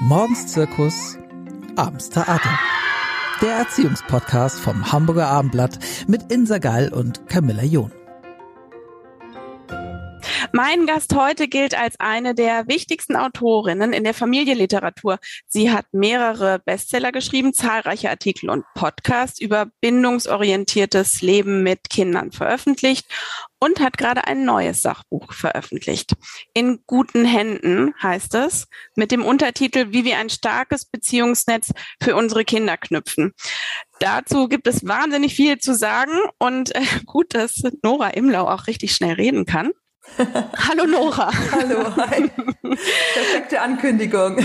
Morgens Zirkus, abends Theater. Der Erziehungspodcast vom Hamburger Abendblatt mit Insa Gall und Camilla John. Mein Gast heute gilt als eine der wichtigsten Autorinnen in der Familienliteratur. Sie hat mehrere Bestseller geschrieben, zahlreiche Artikel und Podcasts über bindungsorientiertes Leben mit Kindern veröffentlicht und hat gerade ein neues Sachbuch veröffentlicht. In guten Händen heißt es, mit dem Untertitel Wie wir ein starkes Beziehungsnetz für unsere Kinder knüpfen. Dazu gibt es wahnsinnig viel zu sagen und äh, gut, dass Nora Imlau auch richtig schnell reden kann. Hallo Nora. Hallo, hi. Perfekte Ankündigung.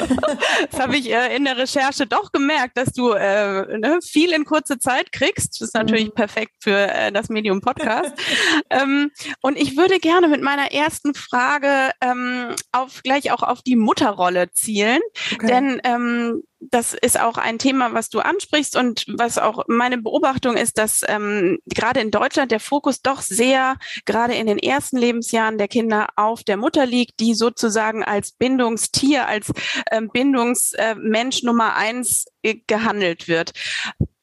Das habe ich äh, in der Recherche doch gemerkt, dass du äh, ne, viel in kurze Zeit kriegst. Das ist natürlich mhm. perfekt für äh, das Medium Podcast. ähm, und ich würde gerne mit meiner ersten Frage ähm, auf gleich auch auf die Mutterrolle zielen. Okay. Denn ähm, das ist auch ein Thema, was du ansprichst und was auch meine Beobachtung ist, dass ähm, gerade in Deutschland der Fokus doch sehr gerade in den ersten Lebensjahren der Kinder auf der Mutter liegt, die sozusagen als Bindungstier, als ähm, Bindungsmensch Nummer eins äh, gehandelt wird.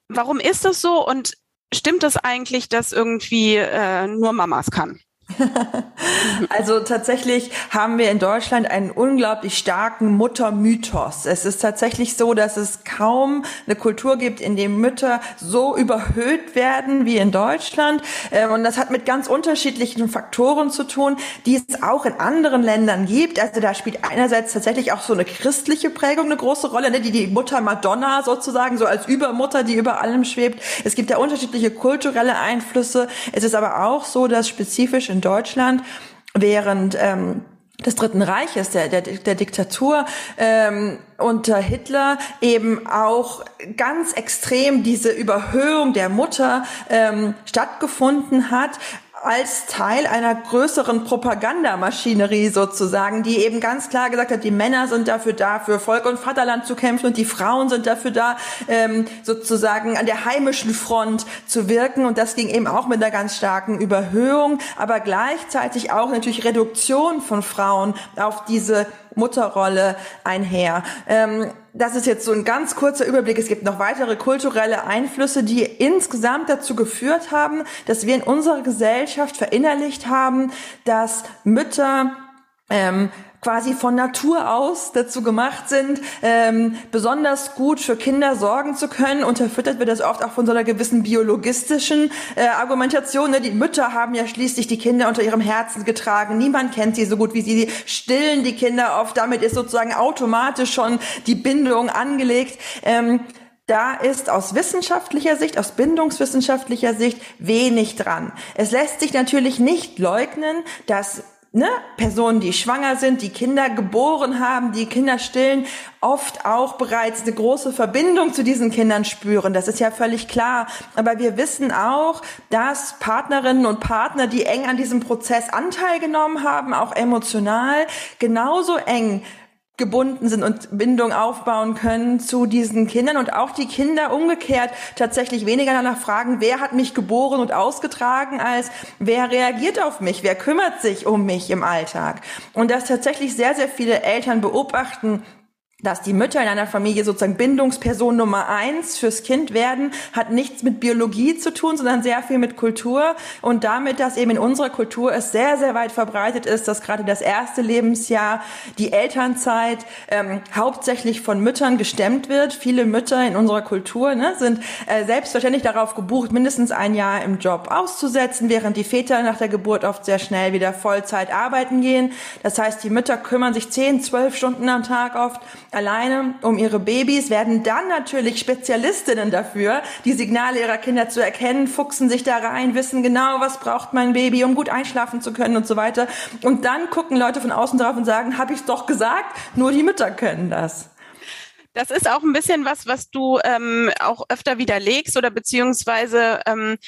Warum ist das so und stimmt das eigentlich, dass irgendwie äh, nur Mamas kann? also tatsächlich haben wir in Deutschland einen unglaublich starken Muttermythos. Es ist tatsächlich so, dass es kaum eine Kultur gibt, in dem Mütter so überhöht werden wie in Deutschland. Ähm, und das hat mit ganz unterschiedlichen Faktoren zu tun, die es auch in anderen Ländern gibt. Also da spielt einerseits tatsächlich auch so eine christliche Prägung eine große Rolle, ne? die die Mutter Madonna sozusagen so als Übermutter, die über allem schwebt. Es gibt ja unterschiedliche kulturelle Einflüsse. Es ist aber auch so, dass spezifisch in Deutschland während ähm, des Dritten Reiches, der, der, der Diktatur ähm, unter Hitler eben auch ganz extrem diese Überhöhung der Mutter ähm, stattgefunden hat als Teil einer größeren Propagandamaschinerie sozusagen, die eben ganz klar gesagt hat, die Männer sind dafür da, für Volk und Vaterland zu kämpfen und die Frauen sind dafür da, ähm, sozusagen an der heimischen Front zu wirken. Und das ging eben auch mit einer ganz starken Überhöhung, aber gleichzeitig auch natürlich Reduktion von Frauen auf diese Mutterrolle einher. Ähm, das ist jetzt so ein ganz kurzer Überblick. Es gibt noch weitere kulturelle Einflüsse, die insgesamt dazu geführt haben, dass wir in unserer Gesellschaft verinnerlicht haben, dass Mütter ähm, quasi von Natur aus dazu gemacht sind, ähm, besonders gut für Kinder sorgen zu können. Unterfüttert wird das oft auch von so einer gewissen biologistischen äh, Argumentation. Ne? Die Mütter haben ja schließlich die Kinder unter ihrem Herzen getragen. Niemand kennt sie so gut wie sie. Sie stillen die Kinder oft. Damit ist sozusagen automatisch schon die Bindung angelegt. Ähm, da ist aus wissenschaftlicher Sicht, aus bindungswissenschaftlicher Sicht wenig dran. Es lässt sich natürlich nicht leugnen, dass ne, Personen, die schwanger sind, die Kinder geboren haben, die Kinder stillen, oft auch bereits eine große Verbindung zu diesen Kindern spüren. Das ist ja völlig klar. Aber wir wissen auch, dass Partnerinnen und Partner, die eng an diesem Prozess Anteil genommen haben, auch emotional, genauso eng gebunden sind und Bindung aufbauen können zu diesen Kindern und auch die Kinder umgekehrt tatsächlich weniger danach fragen, wer hat mich geboren und ausgetragen, als wer reagiert auf mich, wer kümmert sich um mich im Alltag. Und dass tatsächlich sehr, sehr viele Eltern beobachten, dass die Mütter in einer Familie sozusagen Bindungsperson Nummer eins fürs Kind werden, hat nichts mit Biologie zu tun, sondern sehr viel mit Kultur und damit, dass eben in unserer Kultur es sehr, sehr weit verbreitet ist, dass gerade das erste Lebensjahr, die Elternzeit ähm, hauptsächlich von Müttern gestemmt wird. Viele Mütter in unserer Kultur ne, sind äh, selbstverständlich darauf gebucht, mindestens ein Jahr im Job auszusetzen, während die Väter nach der Geburt oft sehr schnell wieder Vollzeit arbeiten gehen. Das heißt, die Mütter kümmern sich zehn, zwölf Stunden am Tag oft alleine um ihre Babys, werden dann natürlich Spezialistinnen dafür, die Signale ihrer Kinder zu erkennen, fuchsen sich da rein, wissen genau, was braucht mein Baby, um gut einschlafen zu können und so weiter. Und dann gucken Leute von außen drauf und sagen, habe ich doch gesagt, nur die Mütter können das. Das ist auch ein bisschen was, was du ähm, auch öfter widerlegst oder beziehungsweise ähm,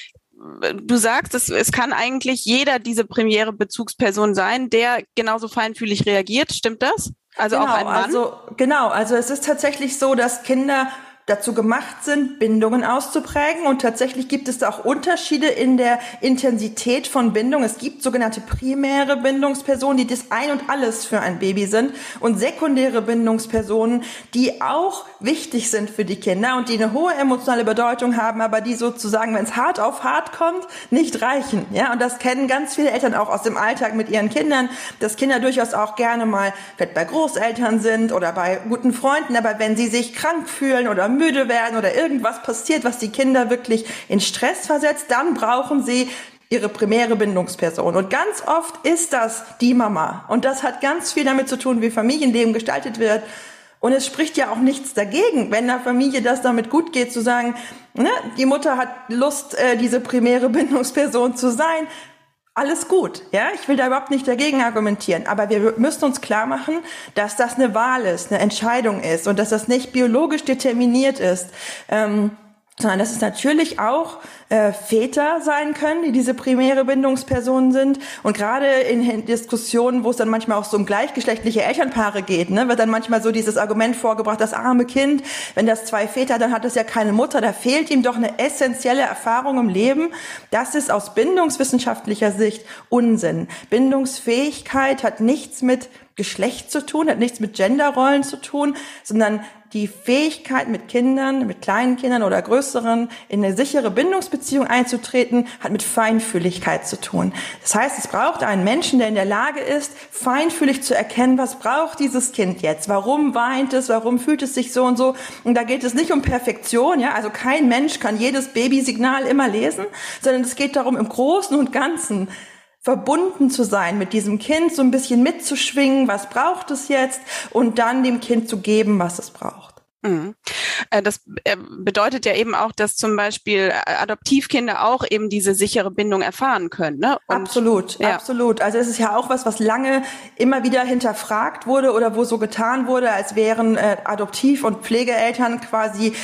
du sagst, es, es kann eigentlich jeder diese primäre Bezugsperson sein, der genauso feinfühlig reagiert. Stimmt das? Also genau, auch ein Mann? Also, genau, also es ist tatsächlich so, dass Kinder dazu gemacht sind, Bindungen auszuprägen. Und tatsächlich gibt es da auch Unterschiede in der Intensität von Bindung. Es gibt sogenannte primäre Bindungspersonen, die das Ein und Alles für ein Baby sind und sekundäre Bindungspersonen, die auch wichtig sind für die Kinder und die eine hohe emotionale Bedeutung haben, aber die sozusagen, wenn es hart auf hart kommt, nicht reichen. Ja, und das kennen ganz viele Eltern auch aus dem Alltag mit ihren Kindern, dass Kinder durchaus auch gerne mal vielleicht bei Großeltern sind oder bei guten Freunden, aber wenn sie sich krank fühlen oder müde werden oder irgendwas passiert, was die Kinder wirklich in Stress versetzt, dann brauchen sie ihre primäre Bindungsperson. Und ganz oft ist das die Mama. Und das hat ganz viel damit zu tun, wie Familienleben gestaltet wird. Und es spricht ja auch nichts dagegen, wenn der Familie das damit gut geht, zu sagen, ne, die Mutter hat Lust, äh, diese primäre Bindungsperson zu sein. Alles gut, ja. Ich will da überhaupt nicht dagegen argumentieren. Aber wir müssen uns klar machen, dass das eine Wahl ist, eine Entscheidung ist und dass das nicht biologisch determiniert ist. Ähm, sondern dass es natürlich auch äh, Väter sein können, die diese primäre Bindungspersonen sind. Und gerade in Diskussionen, wo es dann manchmal auch so um gleichgeschlechtliche Elternpaare geht, ne, wird dann manchmal so dieses Argument vorgebracht, das arme Kind, wenn das zwei Väter, dann hat es ja keine Mutter, da fehlt ihm doch eine essentielle Erfahrung im Leben. Das ist aus bindungswissenschaftlicher Sicht Unsinn. Bindungsfähigkeit hat nichts mit Geschlecht zu tun, hat nichts mit Genderrollen zu tun, sondern die Fähigkeit, mit Kindern, mit kleinen Kindern oder größeren in eine sichere Bindungsbeziehung einzutreten, hat mit Feinfühligkeit zu tun. Das heißt, es braucht einen Menschen, der in der Lage ist, feinfühlig zu erkennen, was braucht dieses Kind jetzt? Warum weint es? Warum fühlt es sich so und so? Und da geht es nicht um Perfektion, ja? Also kein Mensch kann jedes Babysignal immer lesen, sondern es geht darum, im Großen und Ganzen verbunden zu sein mit diesem Kind, so ein bisschen mitzuschwingen, was braucht es jetzt und dann dem Kind zu geben, was es braucht. Mhm. Äh, das äh, bedeutet ja eben auch, dass zum Beispiel äh, Adoptivkinder auch eben diese sichere Bindung erfahren können. Ne? Und, absolut, ja. absolut. Also es ist ja auch was, was lange immer wieder hinterfragt wurde oder wo so getan wurde, als wären äh, Adoptiv- und Pflegeeltern quasi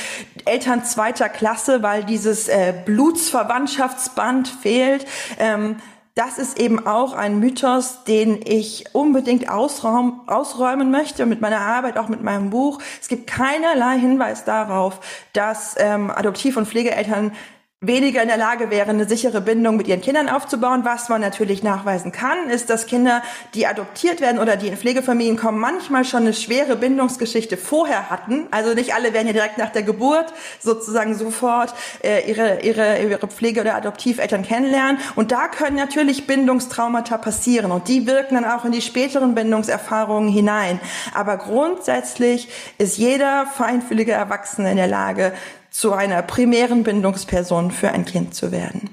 Eltern zweiter Klasse, weil dieses äh, Blutsverwandtschaftsband fehlt. Ähm, das ist eben auch ein Mythos, den ich unbedingt ausraum, ausräumen möchte mit meiner Arbeit, auch mit meinem Buch. Es gibt keinerlei Hinweis darauf, dass ähm, Adoptiv- und Pflegeeltern weniger in der Lage wären, eine sichere Bindung mit ihren Kindern aufzubauen. Was man natürlich nachweisen kann, ist, dass Kinder, die adoptiert werden oder die in Pflegefamilien kommen, manchmal schon eine schwere Bindungsgeschichte vorher hatten. Also nicht alle werden ja direkt nach der Geburt sozusagen sofort äh, ihre, ihre, ihre Pflege- oder Adoptiveltern kennenlernen. Und da können natürlich Bindungstraumata passieren und die wirken dann auch in die späteren Bindungserfahrungen hinein. Aber grundsätzlich ist jeder feinfühlige Erwachsene in der Lage, zu einer primären Bindungsperson für ein Kind zu werden.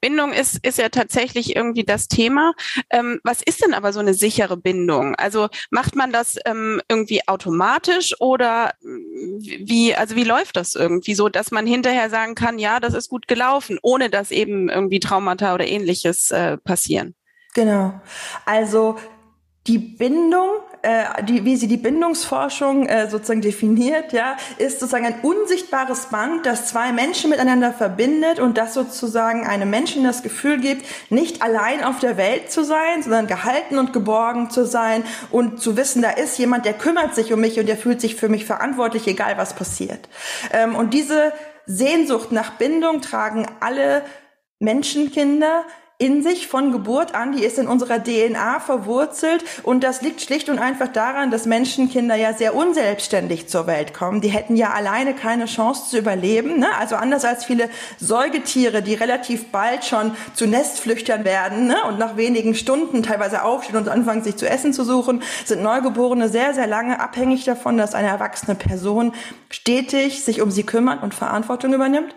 Bindung ist, ist ja tatsächlich irgendwie das Thema. Ähm, was ist denn aber so eine sichere Bindung? Also macht man das ähm, irgendwie automatisch oder wie, also wie läuft das irgendwie so, dass man hinterher sagen kann, ja, das ist gut gelaufen, ohne dass eben irgendwie Traumata oder ähnliches äh, passieren? Genau. Also die Bindung äh, die, wie sie die Bindungsforschung äh, sozusagen definiert, ja, ist sozusagen ein unsichtbares Band, das zwei Menschen miteinander verbindet und das sozusagen einem Menschen das Gefühl gibt, nicht allein auf der Welt zu sein, sondern gehalten und geborgen zu sein und zu wissen, da ist jemand, der kümmert sich um mich und der fühlt sich für mich verantwortlich, egal was passiert. Ähm, und diese Sehnsucht nach Bindung tragen alle Menschenkinder, in sich von Geburt an, die ist in unserer DNA verwurzelt und das liegt schlicht und einfach daran, dass Menschenkinder ja sehr unselbstständig zur Welt kommen. Die hätten ja alleine keine Chance zu überleben. Ne? Also anders als viele Säugetiere, die relativ bald schon zu Nestflüchtern werden ne? und nach wenigen Stunden teilweise aufstehen und anfangen, sich zu essen zu suchen, sind Neugeborene sehr, sehr lange abhängig davon, dass eine erwachsene Person stetig sich um sie kümmert und Verantwortung übernimmt.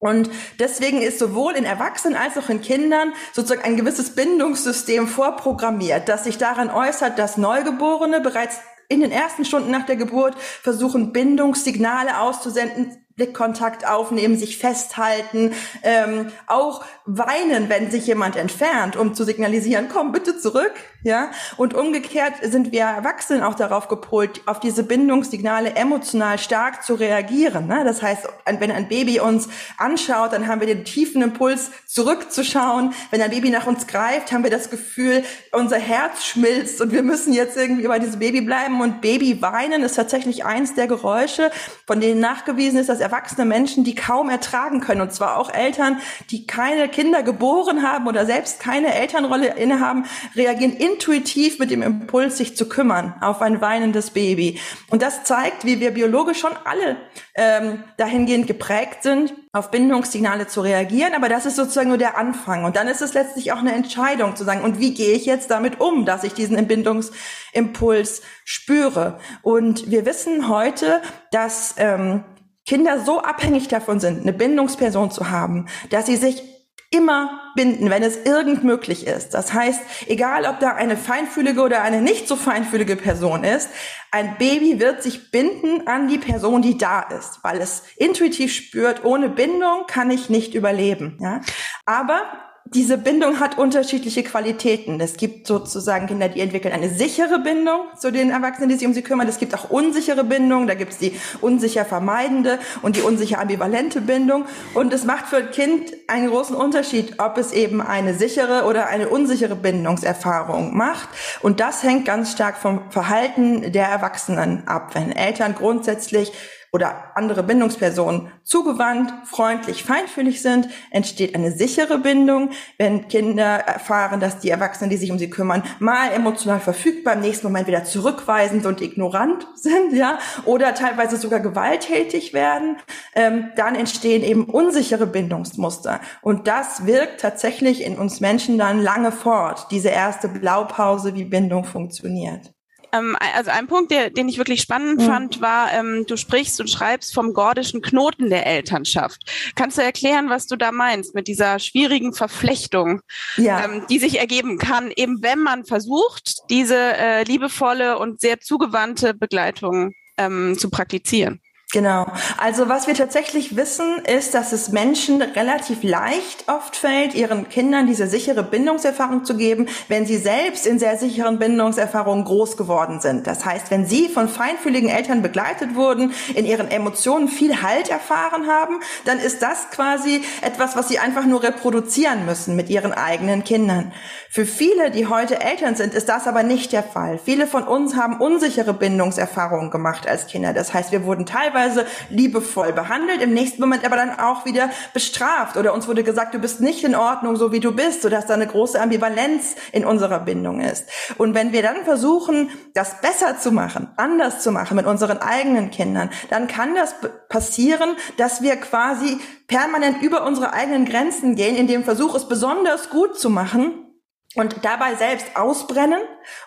Und deswegen ist sowohl in Erwachsenen als auch in Kindern sozusagen ein gewisses Bindungssystem vorprogrammiert, das sich daran äußert, dass Neugeborene bereits in den ersten Stunden nach der Geburt versuchen, Bindungssignale auszusenden, Blickkontakt aufnehmen, sich festhalten, ähm, auch weinen, wenn sich jemand entfernt, um zu signalisieren, komm bitte zurück, ja. Und umgekehrt sind wir Erwachsenen auch darauf gepolt, auf diese Bindungssignale emotional stark zu reagieren. Ne? Das heißt, wenn ein Baby uns anschaut, dann haben wir den tiefen Impuls, zurückzuschauen. Wenn ein Baby nach uns greift, haben wir das Gefühl, unser Herz schmilzt und wir müssen jetzt irgendwie bei diesem Baby bleiben. Und Baby weinen ist tatsächlich eins der Geräusche, von denen nachgewiesen ist, dass erwachsene Menschen die kaum ertragen können. Und zwar auch Eltern, die keine Kinder geboren haben oder selbst keine Elternrolle innehaben, reagieren intuitiv mit dem Impuls, sich zu kümmern auf ein weinendes Baby. Und das zeigt, wie wir biologisch schon alle ähm, dahingehend geprägt sind, auf Bindungssignale zu reagieren. Aber das ist sozusagen nur der Anfang. Und dann ist es letztlich auch eine Entscheidung zu sagen, und wie gehe ich jetzt damit um, dass ich diesen Bindungsimpuls spüre? Und wir wissen heute, dass ähm, Kinder so abhängig davon sind, eine Bindungsperson zu haben, dass sie sich immer binden, wenn es irgend möglich ist. Das heißt, egal ob da eine feinfühlige oder eine nicht so feinfühlige Person ist, ein Baby wird sich binden an die Person, die da ist, weil es intuitiv spürt, ohne Bindung kann ich nicht überleben. Ja? Aber diese Bindung hat unterschiedliche Qualitäten. Es gibt sozusagen Kinder, die entwickeln eine sichere Bindung zu den Erwachsenen, die sich um sie kümmern. Es gibt auch unsichere Bindungen. Da gibt es die unsicher vermeidende und die unsicher ambivalente Bindung. Und es macht für ein Kind einen großen Unterschied, ob es eben eine sichere oder eine unsichere Bindungserfahrung macht. Und das hängt ganz stark vom Verhalten der Erwachsenen ab. Wenn Eltern grundsätzlich oder andere Bindungspersonen zugewandt, freundlich, feinfühlig sind, entsteht eine sichere Bindung. Wenn Kinder erfahren, dass die Erwachsenen, die sich um sie kümmern, mal emotional verfügbar, im nächsten Moment wieder zurückweisend und ignorant sind, ja, oder teilweise sogar gewalttätig werden, ähm, dann entstehen eben unsichere Bindungsmuster. Und das wirkt tatsächlich in uns Menschen dann lange fort, diese erste Blaupause, wie Bindung funktioniert. Ähm, also ein Punkt, der, den ich wirklich spannend mhm. fand, war, ähm, du sprichst und schreibst vom gordischen Knoten der Elternschaft. Kannst du erklären, was du da meinst mit dieser schwierigen Verflechtung, ja. ähm, die sich ergeben kann, eben wenn man versucht, diese äh, liebevolle und sehr zugewandte Begleitung ähm, zu praktizieren? Genau. Also was wir tatsächlich wissen, ist, dass es Menschen relativ leicht oft fällt, ihren Kindern diese sichere Bindungserfahrung zu geben, wenn sie selbst in sehr sicheren Bindungserfahrungen groß geworden sind. Das heißt, wenn sie von feinfühligen Eltern begleitet wurden, in ihren Emotionen viel Halt erfahren haben, dann ist das quasi etwas, was sie einfach nur reproduzieren müssen mit ihren eigenen Kindern. Für viele, die heute Eltern sind, ist das aber nicht der Fall. Viele von uns haben unsichere Bindungserfahrungen gemacht als Kinder. Das heißt, wir wurden teilweise teilweise liebevoll behandelt, im nächsten Moment aber dann auch wieder bestraft oder uns wurde gesagt, du bist nicht in Ordnung, so wie du bist, sodass da eine große Ambivalenz in unserer Bindung ist. Und wenn wir dann versuchen, das besser zu machen, anders zu machen mit unseren eigenen Kindern, dann kann das passieren, dass wir quasi permanent über unsere eigenen Grenzen gehen, in dem Versuch, es besonders gut zu machen und dabei selbst ausbrennen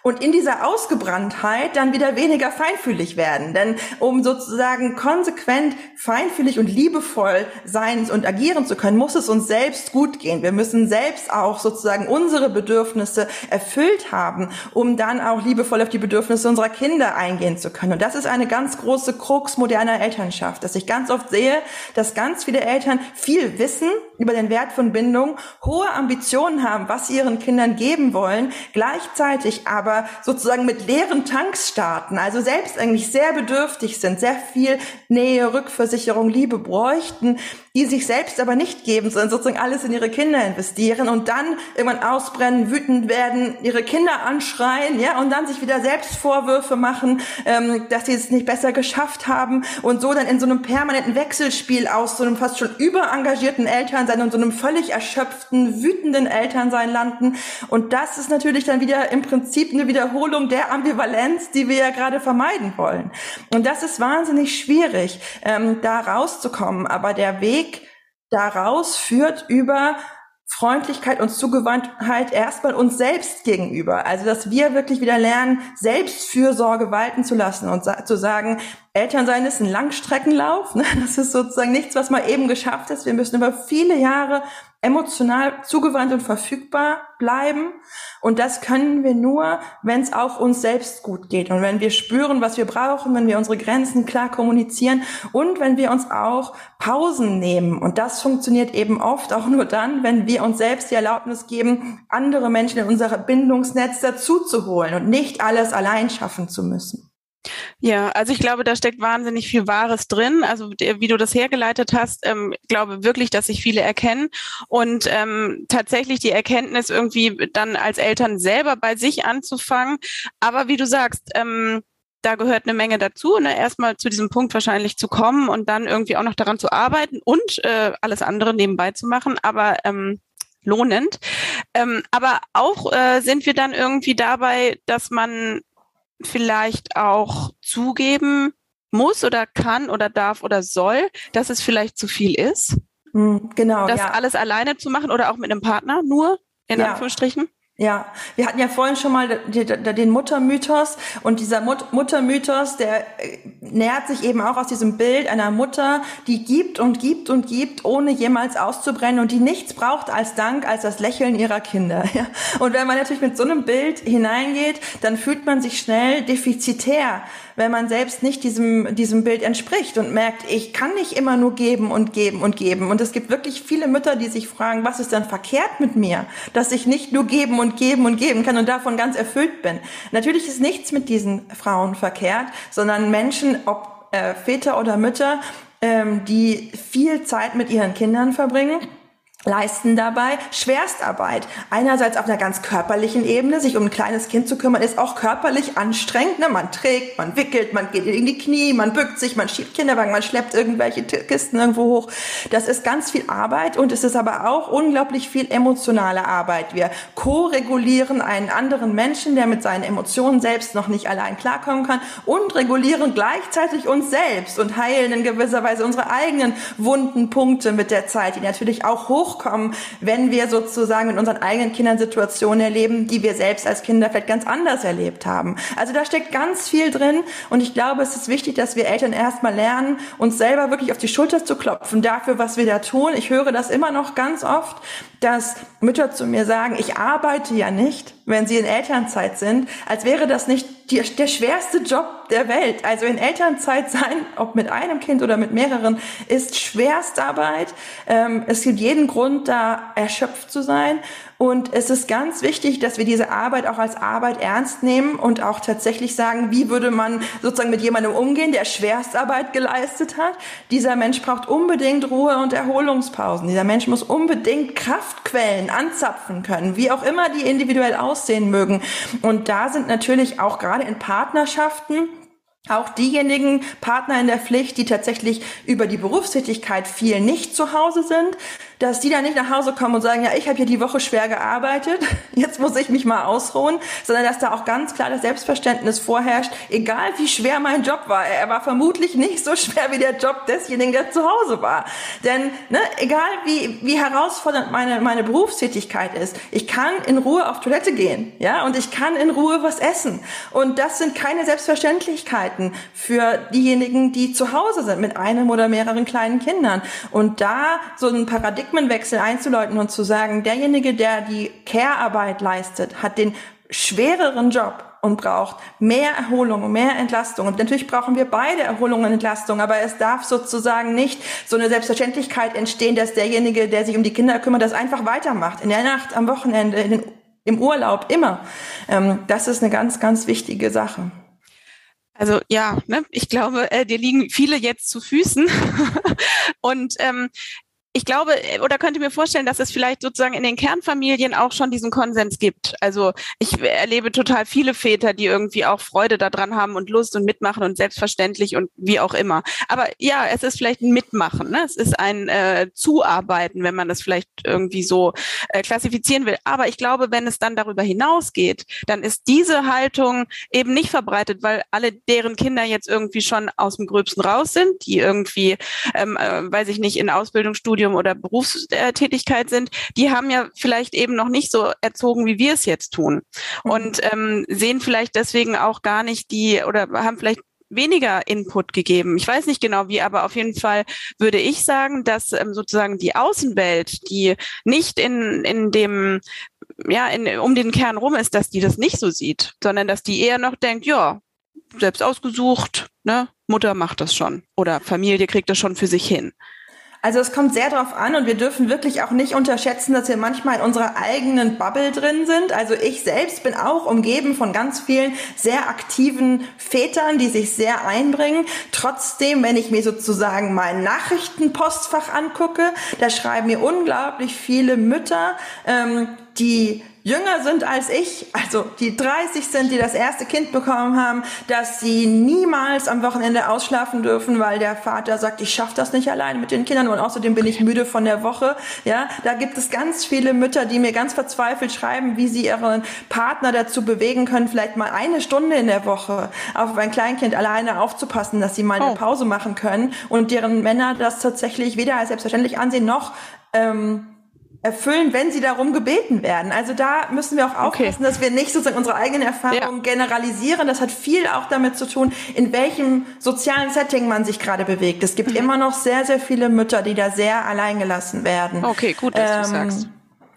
und in dieser Ausgebranntheit dann wieder weniger feinfühlig werden. Denn um sozusagen konsequent feinfühlig und liebevoll sein und agieren zu können, muss es uns selbst gut gehen. Wir müssen selbst auch sozusagen unsere Bedürfnisse erfüllt haben, um dann auch liebevoll auf die Bedürfnisse unserer Kinder eingehen zu können. Und das ist eine ganz große Krux moderner Elternschaft, dass ich ganz oft sehe, dass ganz viele Eltern viel wissen über den Wert von Bindung, hohe Ambitionen haben, was ihren Kindern geben wollen, gleichzeitig aber sozusagen mit leeren Tanks starten, also selbst eigentlich sehr bedürftig sind, sehr viel Nähe, Rückversicherung, Liebe bräuchten, die sich selbst aber nicht geben, sondern sozusagen alles in ihre Kinder investieren und dann irgendwann ausbrennen, wütend werden, ihre Kinder anschreien, ja, und dann sich wieder selbst Vorwürfe machen, ähm, dass sie es nicht besser geschafft haben und so dann in so einem permanenten Wechselspiel aus so einem fast schon überengagierten Elternsein und so einem völlig erschöpften, wütenden Elternsein landen. Und das ist natürlich dann wieder im Prinzip eine Wiederholung der Ambivalenz, die wir ja gerade vermeiden wollen. Und das ist wahnsinnig schwierig, ähm, da rauszukommen. Aber der Weg Weg daraus führt über Freundlichkeit und Zugewandtheit erstmal uns selbst gegenüber. Also, dass wir wirklich wieder lernen, Selbstfürsorge walten zu lassen und sa zu sagen, Elternsein ist ein Langstreckenlauf. Ne? Das ist sozusagen nichts, was mal eben geschafft ist. Wir müssen über viele Jahre emotional zugewandt und verfügbar bleiben. Und das können wir nur, wenn es auch uns selbst gut geht und wenn wir spüren, was wir brauchen, wenn wir unsere Grenzen klar kommunizieren und wenn wir uns auch Pausen nehmen. Und das funktioniert eben oft auch nur dann, wenn wir uns selbst die Erlaubnis geben, andere Menschen in unser Bindungsnetz dazuzuholen und nicht alles allein schaffen zu müssen. Ja, also ich glaube, da steckt wahnsinnig viel Wahres drin. Also wie du das hergeleitet hast, ähm, glaube wirklich, dass sich viele erkennen und ähm, tatsächlich die Erkenntnis irgendwie dann als Eltern selber bei sich anzufangen. Aber wie du sagst, ähm, da gehört eine Menge dazu, ne? erstmal zu diesem Punkt wahrscheinlich zu kommen und dann irgendwie auch noch daran zu arbeiten und äh, alles andere nebenbei zu machen. Aber ähm, lohnend. Ähm, aber auch äh, sind wir dann irgendwie dabei, dass man vielleicht auch zugeben muss oder kann oder darf oder soll, dass es vielleicht zu viel ist? Hm, genau. Das ja. alles alleine zu machen oder auch mit einem Partner nur, in ja. Anführungsstrichen? Ja, wir hatten ja vorhin schon mal den Muttermythos und dieser Mut Muttermythos, der äh, nähert sich eben auch aus diesem Bild einer Mutter, die gibt und gibt und gibt, ohne jemals auszubrennen und die nichts braucht als Dank, als das Lächeln ihrer Kinder. Ja? Und wenn man natürlich mit so einem Bild hineingeht, dann fühlt man sich schnell defizitär, wenn man selbst nicht diesem, diesem Bild entspricht und merkt, ich kann nicht immer nur geben und geben und geben. Und es gibt wirklich viele Mütter, die sich fragen, was ist denn verkehrt mit mir, dass ich nicht nur geben und geben und geben kann und davon ganz erfüllt bin. Natürlich ist nichts mit diesen Frauen verkehrt, sondern Menschen, ob äh, Väter oder Mütter, ähm, die viel Zeit mit ihren Kindern verbringen leisten dabei Schwerstarbeit. Einerseits auf einer ganz körperlichen Ebene, sich um ein kleines Kind zu kümmern, ist auch körperlich anstrengend. Ne? Man trägt, man wickelt, man geht in die Knie, man bückt sich, man schiebt Kinderwagen, man schleppt irgendwelche Kisten irgendwo hoch. Das ist ganz viel Arbeit und es ist aber auch unglaublich viel emotionale Arbeit. Wir ko-regulieren einen anderen Menschen, der mit seinen Emotionen selbst noch nicht allein klarkommen kann und regulieren gleichzeitig uns selbst und heilen in gewisser Weise unsere eigenen wunden Punkte mit der Zeit, die natürlich auch hoch hochkommen, wenn wir sozusagen mit unseren eigenen Kindern Situationen erleben, die wir selbst als Kinder vielleicht ganz anders erlebt haben. Also da steckt ganz viel drin und ich glaube, es ist wichtig, dass wir Eltern erstmal lernen, uns selber wirklich auf die Schulter zu klopfen dafür, was wir da tun. Ich höre das immer noch ganz oft, dass Mütter zu mir sagen, ich arbeite ja nicht, wenn sie in Elternzeit sind, als wäre das nicht die, der schwerste Job der Welt. Also in Elternzeit sein, ob mit einem Kind oder mit mehreren, ist Schwerstarbeit. Ähm, es gibt jeden Grund, da erschöpft zu sein. Und es ist ganz wichtig, dass wir diese Arbeit auch als Arbeit ernst nehmen und auch tatsächlich sagen, wie würde man sozusagen mit jemandem umgehen, der Schwerstarbeit geleistet hat. Dieser Mensch braucht unbedingt Ruhe und Erholungspausen. Dieser Mensch muss unbedingt Kraftquellen anzapfen können, wie auch immer die individuell aussehen mögen. Und da sind natürlich auch gerade in Partnerschaften auch diejenigen Partner in der Pflicht, die tatsächlich über die Berufstätigkeit viel nicht zu Hause sind, dass die dann nicht nach Hause kommen und sagen, ja, ich habe hier die Woche schwer gearbeitet, jetzt muss ich mich mal ausruhen, sondern dass da auch ganz klar das Selbstverständnis vorherrscht, egal wie schwer mein Job war, er war vermutlich nicht so schwer wie der Job desjenigen, der zu Hause war. Denn ne, egal wie, wie herausfordernd meine, meine Berufstätigkeit ist, ich kann in Ruhe auf Toilette gehen, ja, und ich kann in Ruhe was essen. Und das sind keine Selbstverständlichkeiten für diejenigen, die zu Hause sind mit einem oder mehreren kleinen Kindern. Und da so ein Paradigma Paradigmenwechsel einzuläuten und zu sagen, derjenige, der die Care-Arbeit leistet, hat den schwereren Job und braucht mehr Erholung und mehr Entlastung. Und natürlich brauchen wir beide Erholung und Entlastung, aber es darf sozusagen nicht so eine Selbstverständlichkeit entstehen, dass derjenige, der sich um die Kinder kümmert, das einfach weitermacht. In der Nacht, am Wochenende, den, im Urlaub, immer. Ähm, das ist eine ganz, ganz wichtige Sache. Also ja, ne, ich glaube, äh, dir liegen viele jetzt zu Füßen. und ähm, ich glaube äh, oder könnte mir vorstellen, dass es vielleicht sozusagen in den Kernfamilien auch schon diesen Konsens gibt. Also ich erlebe total viele Väter, die irgendwie auch Freude daran haben und Lust und mitmachen und selbstverständlich und wie auch immer. Aber ja, es ist vielleicht ein Mitmachen. Ne? Es ist ein äh, Zuarbeiten, wenn man das vielleicht irgendwie so äh, klassifizieren will. Aber ich glaube, wenn es dann darüber hinausgeht, dann ist diese Haltung eben nicht verbreitet, weil alle deren Kinder jetzt irgendwie schon aus dem Gröbsten raus sind, die irgendwie, ähm, äh, weiß ich nicht, in Ausbildungsstudien Studium oder Berufstätigkeit sind, die haben ja vielleicht eben noch nicht so erzogen, wie wir es jetzt tun. Mhm. Und ähm, sehen vielleicht deswegen auch gar nicht die oder haben vielleicht weniger Input gegeben. Ich weiß nicht genau wie, aber auf jeden Fall würde ich sagen, dass ähm, sozusagen die Außenwelt, die nicht in, in dem ja, in, um den Kern rum ist, dass die das nicht so sieht, sondern dass die eher noch denkt, ja, selbst ausgesucht, ne, Mutter macht das schon oder Familie kriegt das schon für sich hin. Also es kommt sehr darauf an und wir dürfen wirklich auch nicht unterschätzen, dass wir manchmal in unserer eigenen Bubble drin sind. Also ich selbst bin auch umgeben von ganz vielen sehr aktiven Vätern, die sich sehr einbringen. Trotzdem, wenn ich mir sozusagen mein Nachrichtenpostfach angucke, da schreiben mir unglaublich viele Mütter, ähm, die jünger sind als ich, also die 30 sind, die das erste Kind bekommen haben, dass sie niemals am Wochenende ausschlafen dürfen, weil der Vater sagt, ich schaffe das nicht alleine mit den Kindern und außerdem bin ich müde von der Woche. Ja, da gibt es ganz viele Mütter, die mir ganz verzweifelt schreiben, wie sie ihren Partner dazu bewegen können, vielleicht mal eine Stunde in der Woche auf ein Kleinkind alleine aufzupassen, dass sie mal eine oh. Pause machen können und deren Männer das tatsächlich weder als selbstverständlich ansehen noch ähm, erfüllen, wenn sie darum gebeten werden. Also da müssen wir auch aufpassen, okay. dass wir nicht sozusagen unsere eigenen Erfahrungen ja. generalisieren. Das hat viel auch damit zu tun, in welchem sozialen Setting man sich gerade bewegt. Es gibt mhm. immer noch sehr, sehr viele Mütter, die da sehr alleingelassen werden. Okay, gut, dass ähm, du sagst.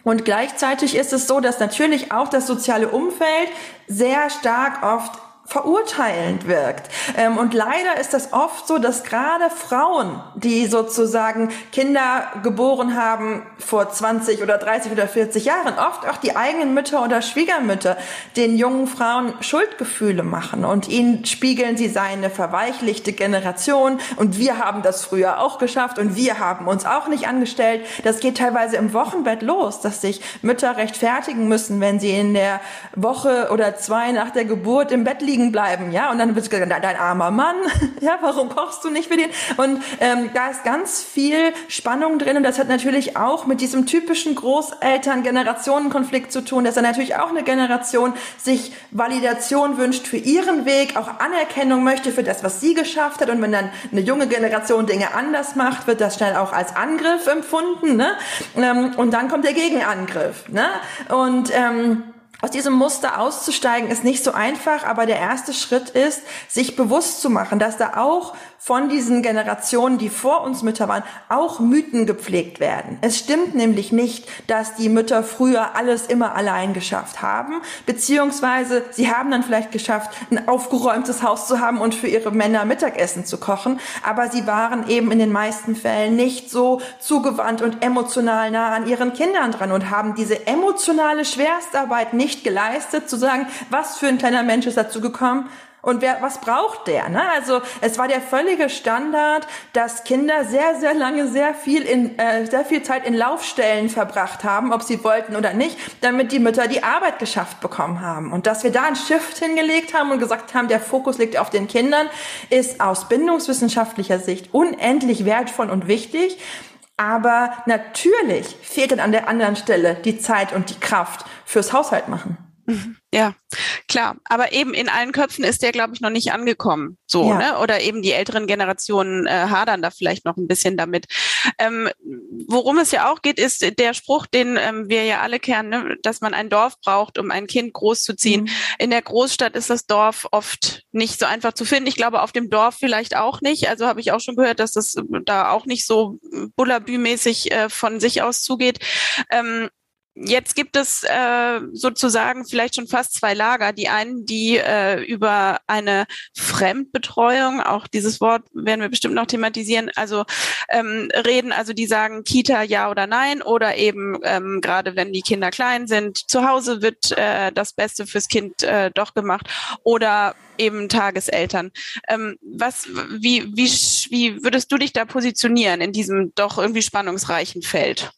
Und gleichzeitig ist es so, dass natürlich auch das soziale Umfeld sehr stark oft verurteilend wirkt. Ähm, und leider ist das oft so, dass gerade Frauen, die sozusagen Kinder geboren haben vor 20 oder 30 oder 40 Jahren, oft auch die eigenen Mütter oder Schwiegermütter den jungen Frauen Schuldgefühle machen und ihnen spiegeln, sie seien eine verweichlichte Generation und wir haben das früher auch geschafft und wir haben uns auch nicht angestellt. Das geht teilweise im Wochenbett los, dass sich Mütter rechtfertigen müssen, wenn sie in der Woche oder zwei nach der Geburt im Bett liegen liegen bleiben, ja, und dann wird gesagt, dein armer Mann, ja, warum kochst du nicht für den? Und ähm, da ist ganz viel Spannung drin und das hat natürlich auch mit diesem typischen Großeltern-Generationen-Konflikt zu tun, dass er natürlich auch eine Generation sich Validation wünscht für ihren Weg, auch Anerkennung möchte für das, was sie geschafft hat und wenn dann eine junge Generation Dinge anders macht, wird das schnell auch als Angriff empfunden, ne? Ähm, und dann kommt der Gegenangriff, ne? Und ähm, aus diesem Muster auszusteigen ist nicht so einfach, aber der erste Schritt ist, sich bewusst zu machen, dass da auch von diesen Generationen, die vor uns Mütter waren, auch Mythen gepflegt werden. Es stimmt nämlich nicht, dass die Mütter früher alles immer allein geschafft haben, beziehungsweise sie haben dann vielleicht geschafft, ein aufgeräumtes Haus zu haben und für ihre Männer Mittagessen zu kochen, aber sie waren eben in den meisten Fällen nicht so zugewandt und emotional nah an ihren Kindern dran und haben diese emotionale Schwerstarbeit nicht geleistet, zu sagen, was für ein kleiner Mensch ist dazu gekommen, und wer, was braucht der? Ne? Also es war der völlige Standard, dass Kinder sehr, sehr lange sehr viel in äh, sehr viel Zeit in Laufstellen verbracht haben, ob sie wollten oder nicht, damit die Mütter die Arbeit geschafft bekommen haben. Und dass wir da ein Shift hingelegt haben und gesagt haben, der Fokus liegt auf den Kindern, ist aus bindungswissenschaftlicher Sicht unendlich wertvoll und wichtig. Aber natürlich fehlt dann an der anderen Stelle die Zeit und die Kraft fürs Haushalt machen. Ja, klar. Aber eben in allen Köpfen ist der, glaube ich, noch nicht angekommen. So, ja. ne? Oder eben die älteren Generationen äh, hadern da vielleicht noch ein bisschen damit. Ähm, worum es ja auch geht, ist der Spruch, den ähm, wir ja alle kennen, ne? dass man ein Dorf braucht, um ein Kind großzuziehen. Mhm. In der Großstadt ist das Dorf oft nicht so einfach zu finden. Ich glaube, auf dem Dorf vielleicht auch nicht. Also habe ich auch schon gehört, dass das da auch nicht so bullabü-mäßig äh, von sich aus zugeht. Ähm, Jetzt gibt es äh, sozusagen vielleicht schon fast zwei Lager. Die einen, die äh, über eine Fremdbetreuung, auch dieses Wort werden wir bestimmt noch thematisieren, also ähm, reden, also die sagen Kita ja oder nein oder eben ähm, gerade wenn die Kinder klein sind, zu Hause wird äh, das Beste fürs Kind äh, doch gemacht oder eben Tageseltern. Ähm, was, wie, wie, wie würdest du dich da positionieren in diesem doch irgendwie spannungsreichen Feld?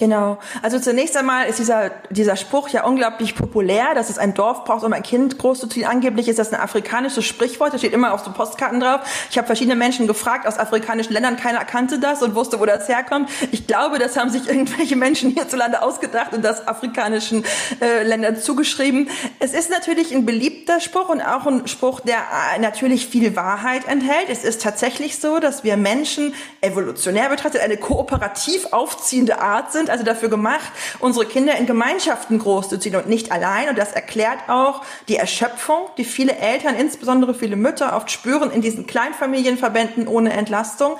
Genau. Also zunächst einmal ist dieser, dieser Spruch ja unglaublich populär, dass es ein Dorf braucht, um ein Kind großzuziehen. Angeblich ist das ein afrikanisches Sprichwort, das steht immer auf so Postkarten drauf. Ich habe verschiedene Menschen gefragt aus afrikanischen Ländern, keiner kannte das und wusste, wo das herkommt. Ich glaube, das haben sich irgendwelche Menschen hierzulande ausgedacht und das afrikanischen äh, Ländern zugeschrieben. Es ist natürlich ein beliebter Spruch und auch ein Spruch, der äh, natürlich viel Wahrheit enthält. Es ist tatsächlich so, dass wir Menschen evolutionär betrachtet eine kooperativ aufziehende Art sind sind also dafür gemacht, unsere Kinder in Gemeinschaften großzuziehen und nicht allein. Und das erklärt auch die Erschöpfung, die viele Eltern, insbesondere viele Mütter oft spüren in diesen Kleinfamilienverbänden ohne Entlastung.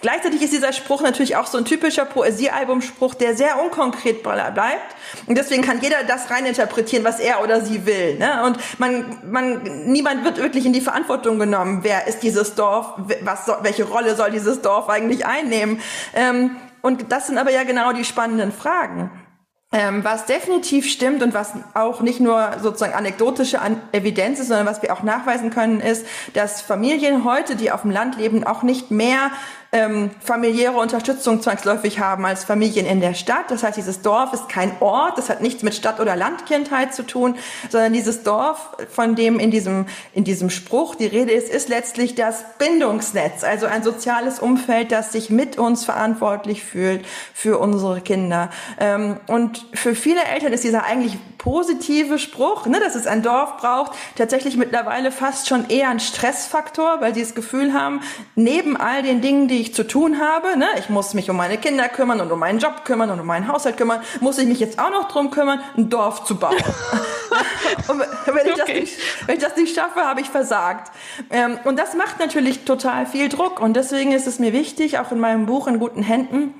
Gleichzeitig ist dieser Spruch natürlich auch so ein typischer Poesiealbumspruch, der sehr unkonkret bleibt. Und deswegen kann jeder das reininterpretieren, was er oder sie will. Ne? Und man, man, niemand wird wirklich in die Verantwortung genommen. Wer ist dieses Dorf? Was, welche Rolle soll dieses Dorf eigentlich einnehmen? Ähm, und das sind aber ja genau die spannenden Fragen. Ähm, was definitiv stimmt und was auch nicht nur sozusagen anekdotische An Evidenz ist, sondern was wir auch nachweisen können, ist, dass Familien heute, die auf dem Land leben, auch nicht mehr ähm, familiäre Unterstützung zwangsläufig haben als Familien in der Stadt. Das heißt, dieses Dorf ist kein Ort, das hat nichts mit Stadt- oder Landkindheit zu tun, sondern dieses Dorf, von dem in diesem, in diesem Spruch die Rede ist, ist letztlich das Bindungsnetz, also ein soziales Umfeld, das sich mit uns verantwortlich fühlt für unsere Kinder. Ähm, und für viele Eltern ist dieser eigentlich positive Spruch, ne, dass es ein Dorf braucht, tatsächlich mittlerweile fast schon eher ein Stressfaktor, weil sie das Gefühl haben, neben all den Dingen, die ich zu tun habe, ne, ich muss mich um meine Kinder kümmern und um meinen Job kümmern und um meinen Haushalt kümmern, muss ich mich jetzt auch noch drum kümmern, ein Dorf zu bauen. und wenn ich, okay. das nicht, wenn ich das nicht schaffe, habe ich versagt. Ähm, und das macht natürlich total viel Druck und deswegen ist es mir wichtig, auch in meinem Buch in guten Händen,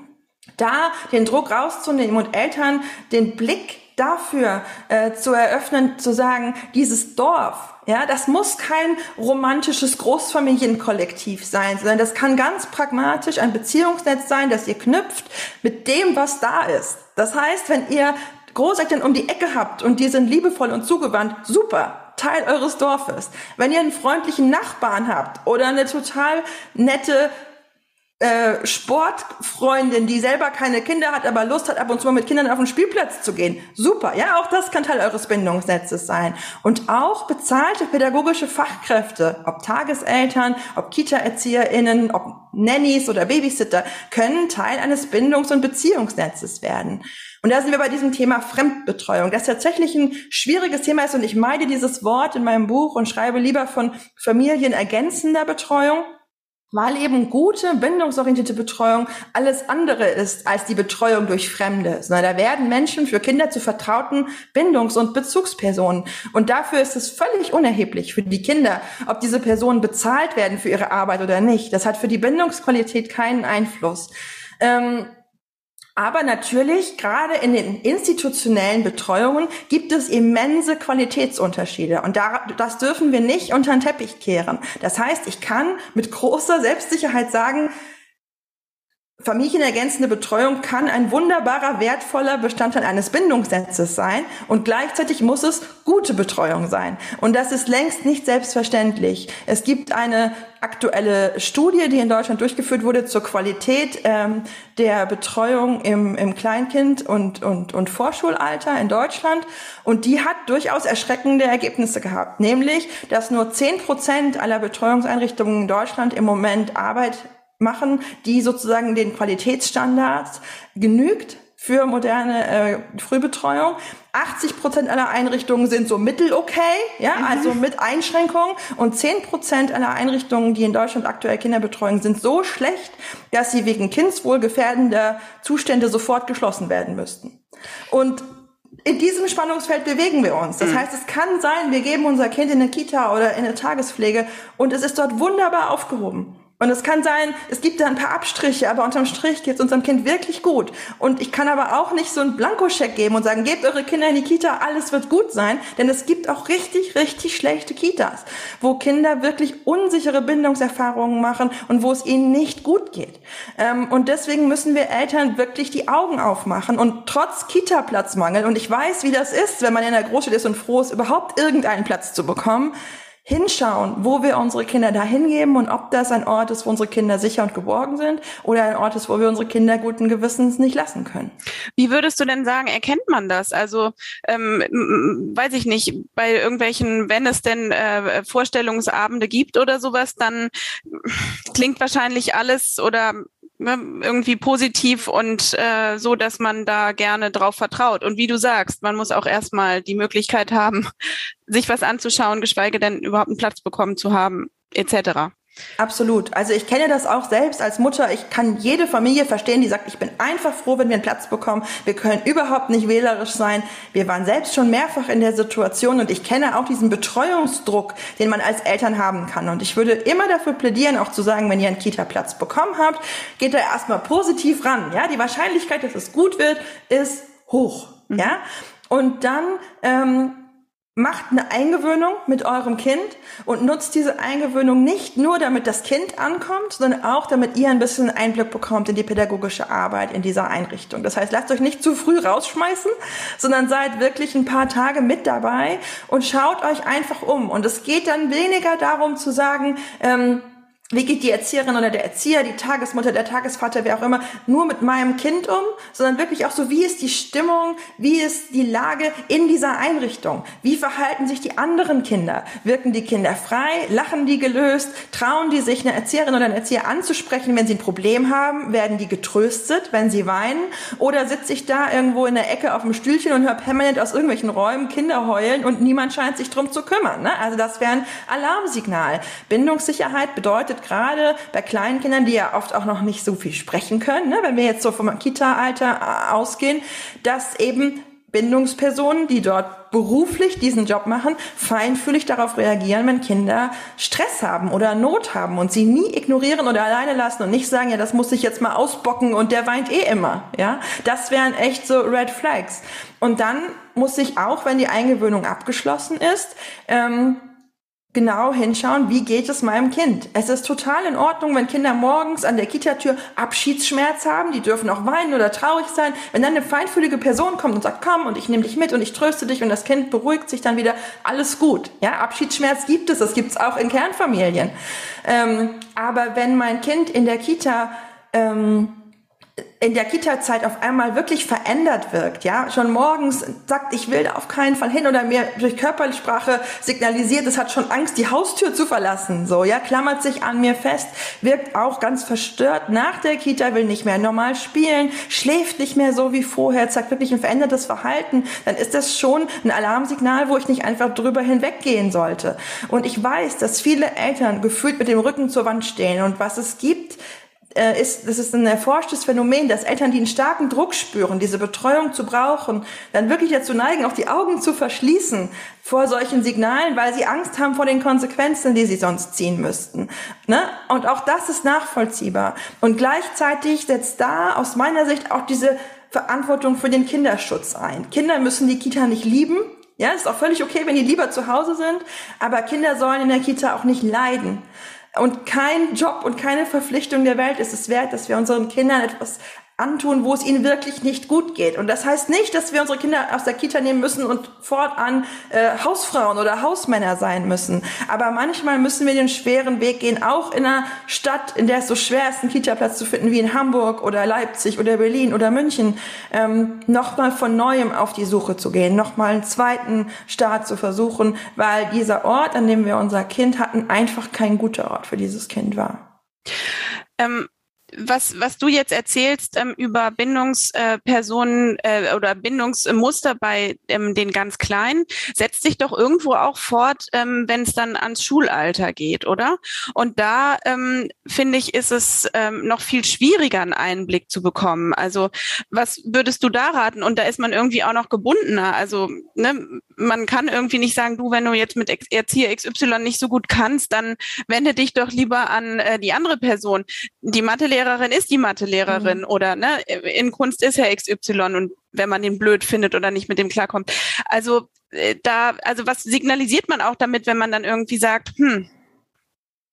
da den Druck rauszunehmen und Eltern den Blick dafür äh, zu eröffnen, zu sagen, dieses Dorf, ja, das muss kein romantisches Großfamilienkollektiv sein, sondern das kann ganz pragmatisch ein Beziehungsnetz sein, das ihr knüpft mit dem, was da ist. Das heißt, wenn ihr Großeltern um die Ecke habt und die sind liebevoll und zugewandt, super, Teil eures Dorfes. Wenn ihr einen freundlichen Nachbarn habt oder eine total nette äh, Sportfreundin, die selber keine Kinder hat, aber Lust hat, ab und zu mal mit Kindern auf den Spielplatz zu gehen. Super, ja, auch das kann Teil eures Bindungsnetzes sein. Und auch bezahlte pädagogische Fachkräfte, ob Tageseltern, ob Kita-ErzieherInnen, ob Nannies oder Babysitter, können Teil eines Bindungs- und Beziehungsnetzes werden. Und da sind wir bei diesem Thema Fremdbetreuung, das tatsächlich ein schwieriges Thema ist und ich meide dieses Wort in meinem Buch und schreibe lieber von familienergänzender Betreuung weil eben gute, bindungsorientierte Betreuung alles andere ist als die Betreuung durch Fremde. Sondern da werden Menschen für Kinder zu vertrauten Bindungs- und Bezugspersonen. Und dafür ist es völlig unerheblich für die Kinder, ob diese Personen bezahlt werden für ihre Arbeit oder nicht. Das hat für die Bindungsqualität keinen Einfluss. Ähm, aber natürlich, gerade in den institutionellen Betreuungen gibt es immense Qualitätsunterschiede. Und das dürfen wir nicht unter den Teppich kehren. Das heißt, ich kann mit großer Selbstsicherheit sagen, Familienergänzende Betreuung kann ein wunderbarer, wertvoller Bestandteil eines Bindungsnetzes sein und gleichzeitig muss es gute Betreuung sein. Und das ist längst nicht selbstverständlich. Es gibt eine aktuelle Studie, die in Deutschland durchgeführt wurde zur Qualität ähm, der Betreuung im, im Kleinkind- und, und, und Vorschulalter in Deutschland. Und die hat durchaus erschreckende Ergebnisse gehabt. Nämlich, dass nur zehn Prozent aller Betreuungseinrichtungen in Deutschland im Moment Arbeit machen, die sozusagen den Qualitätsstandards genügt für moderne äh, Frühbetreuung. 80 Prozent aller Einrichtungen sind so mittel okay, ja, mhm. also mit Einschränkungen. Und 10 Prozent aller Einrichtungen, die in Deutschland aktuell Kinder betreuen, sind so schlecht, dass sie wegen kindswohlgefährdender Zustände sofort geschlossen werden müssten. Und in diesem Spannungsfeld bewegen wir uns. Das mhm. heißt, es kann sein, wir geben unser Kind in eine Kita oder in eine Tagespflege und es ist dort wunderbar aufgehoben. Und es kann sein, es gibt da ein paar Abstriche, aber unterm Strich geht es unserem Kind wirklich gut. Und ich kann aber auch nicht so einen Blankoscheck geben und sagen, gebt eure Kinder in die Kita, alles wird gut sein. Denn es gibt auch richtig, richtig schlechte Kitas, wo Kinder wirklich unsichere Bindungserfahrungen machen und wo es ihnen nicht gut geht. Ähm, und deswegen müssen wir Eltern wirklich die Augen aufmachen. Und trotz Kita-Platzmangel, und ich weiß, wie das ist, wenn man in der Großstadt ist und froh ist, überhaupt irgendeinen Platz zu bekommen, hinschauen, wo wir unsere Kinder da hingeben und ob das ein Ort ist, wo unsere Kinder sicher und geborgen sind oder ein Ort ist, wo wir unsere Kinder guten Gewissens nicht lassen können. Wie würdest du denn sagen, erkennt man das? Also ähm, weiß ich nicht, bei irgendwelchen, wenn es denn äh, Vorstellungsabende gibt oder sowas, dann klingt wahrscheinlich alles oder irgendwie positiv und äh, so, dass man da gerne drauf vertraut. Und wie du sagst, man muss auch erstmal die Möglichkeit haben, sich was anzuschauen, geschweige denn überhaupt einen Platz bekommen zu haben, etc. Absolut. Also ich kenne das auch selbst als Mutter. Ich kann jede Familie verstehen, die sagt, ich bin einfach froh, wenn wir einen Platz bekommen. Wir können überhaupt nicht wählerisch sein. Wir waren selbst schon mehrfach in der Situation und ich kenne auch diesen Betreuungsdruck, den man als Eltern haben kann. Und ich würde immer dafür plädieren, auch zu sagen, wenn ihr einen Kita-Platz bekommen habt, geht da erstmal positiv ran. Ja, die Wahrscheinlichkeit, dass es gut wird, ist hoch. Mhm. Ja, und dann ähm, Macht eine Eingewöhnung mit eurem Kind und nutzt diese Eingewöhnung nicht nur, damit das Kind ankommt, sondern auch, damit ihr ein bisschen Einblick bekommt in die pädagogische Arbeit in dieser Einrichtung. Das heißt, lasst euch nicht zu früh rausschmeißen, sondern seid wirklich ein paar Tage mit dabei und schaut euch einfach um. Und es geht dann weniger darum zu sagen, ähm, wie geht die Erzieherin oder der Erzieher, die Tagesmutter, der Tagesvater, wer auch immer, nur mit meinem Kind um, sondern wirklich auch so, wie ist die Stimmung, wie ist die Lage in dieser Einrichtung? Wie verhalten sich die anderen Kinder? Wirken die Kinder frei? Lachen die gelöst? Trauen die sich, eine Erzieherin oder einen Erzieher anzusprechen, wenn sie ein Problem haben? Werden die getröstet, wenn sie weinen? Oder sitze ich da irgendwo in der Ecke auf dem Stühlchen und höre permanent aus irgendwelchen Räumen Kinder heulen und niemand scheint sich drum zu kümmern? Ne? Also das wäre ein Alarmsignal. Bindungssicherheit bedeutet gerade bei kleinen Kindern, die ja oft auch noch nicht so viel sprechen können, ne, wenn wir jetzt so vom Kita-Alter äh, ausgehen, dass eben Bindungspersonen, die dort beruflich diesen Job machen, feinfühlig darauf reagieren, wenn Kinder Stress haben oder Not haben und sie nie ignorieren oder alleine lassen und nicht sagen, ja, das muss ich jetzt mal ausbocken und der weint eh immer, ja. Das wären echt so Red Flags. Und dann muss ich auch, wenn die Eingewöhnung abgeschlossen ist, ähm, genau hinschauen, wie geht es meinem Kind. Es ist total in Ordnung, wenn Kinder morgens an der Kitatür Abschiedsschmerz haben, die dürfen auch weinen oder traurig sein. Wenn dann eine feinfühlige Person kommt und sagt, komm und ich nehme dich mit und ich tröste dich und das Kind beruhigt sich dann wieder, alles gut. Ja, Abschiedsschmerz gibt es, das gibt es auch in Kernfamilien. Ähm, aber wenn mein Kind in der Kita ähm, in der Kita-Zeit auf einmal wirklich verändert wirkt, ja, schon morgens sagt, ich will da auf keinen Fall hin oder mir durch Körpersprache signalisiert, es hat schon Angst, die Haustür zu verlassen, so, ja, klammert sich an mir fest, wirkt auch ganz verstört nach der Kita, will nicht mehr normal spielen, schläft nicht mehr so wie vorher, zeigt wirklich ein verändertes Verhalten, dann ist das schon ein Alarmsignal, wo ich nicht einfach drüber hinweggehen sollte. Und ich weiß, dass viele Eltern gefühlt mit dem Rücken zur Wand stehen und was es gibt, ist, das ist ein erforschtes Phänomen, dass Eltern, die einen starken Druck spüren, diese Betreuung zu brauchen, dann wirklich dazu neigen, auch die Augen zu verschließen vor solchen Signalen, weil sie Angst haben vor den Konsequenzen, die sie sonst ziehen müssten. Ne? Und auch das ist nachvollziehbar. Und gleichzeitig setzt da aus meiner Sicht auch diese Verantwortung für den Kinderschutz ein. Kinder müssen die Kita nicht lieben. Ja, ist auch völlig okay, wenn die lieber zu Hause sind. Aber Kinder sollen in der Kita auch nicht leiden. Und kein Job und keine Verpflichtung der Welt ist es wert, dass wir unseren Kindern etwas antun, wo es ihnen wirklich nicht gut geht. Und das heißt nicht, dass wir unsere Kinder aus der Kita nehmen müssen und fortan äh, Hausfrauen oder Hausmänner sein müssen. Aber manchmal müssen wir den schweren Weg gehen, auch in einer Stadt, in der es so schwer ist, einen Kita-Platz zu finden, wie in Hamburg oder Leipzig oder Berlin oder München, ähm, nochmal von neuem auf die Suche zu gehen, nochmal einen zweiten Start zu versuchen, weil dieser Ort, an dem wir unser Kind hatten, einfach kein guter Ort für dieses Kind war. Ähm was, was du jetzt erzählst ähm, über Bindungspersonen äh, äh, oder Bindungsmuster bei ähm, den ganz Kleinen, setzt sich doch irgendwo auch fort, ähm, wenn es dann ans Schulalter geht, oder? Und da ähm, finde ich, ist es ähm, noch viel schwieriger, einen Einblick zu bekommen. Also was würdest du da raten? Und da ist man irgendwie auch noch gebundener. Also ne, man kann irgendwie nicht sagen, du, wenn du jetzt mit Erzieher XY nicht so gut kannst, dann wende dich doch lieber an äh, die andere Person. Die Mathelehrerin ist die Mathelehrerin mhm. oder ne, in Kunst ist ja XY und wenn man den blöd findet oder nicht mit dem klarkommt. Also äh, da, also was signalisiert man auch damit, wenn man dann irgendwie sagt, hm,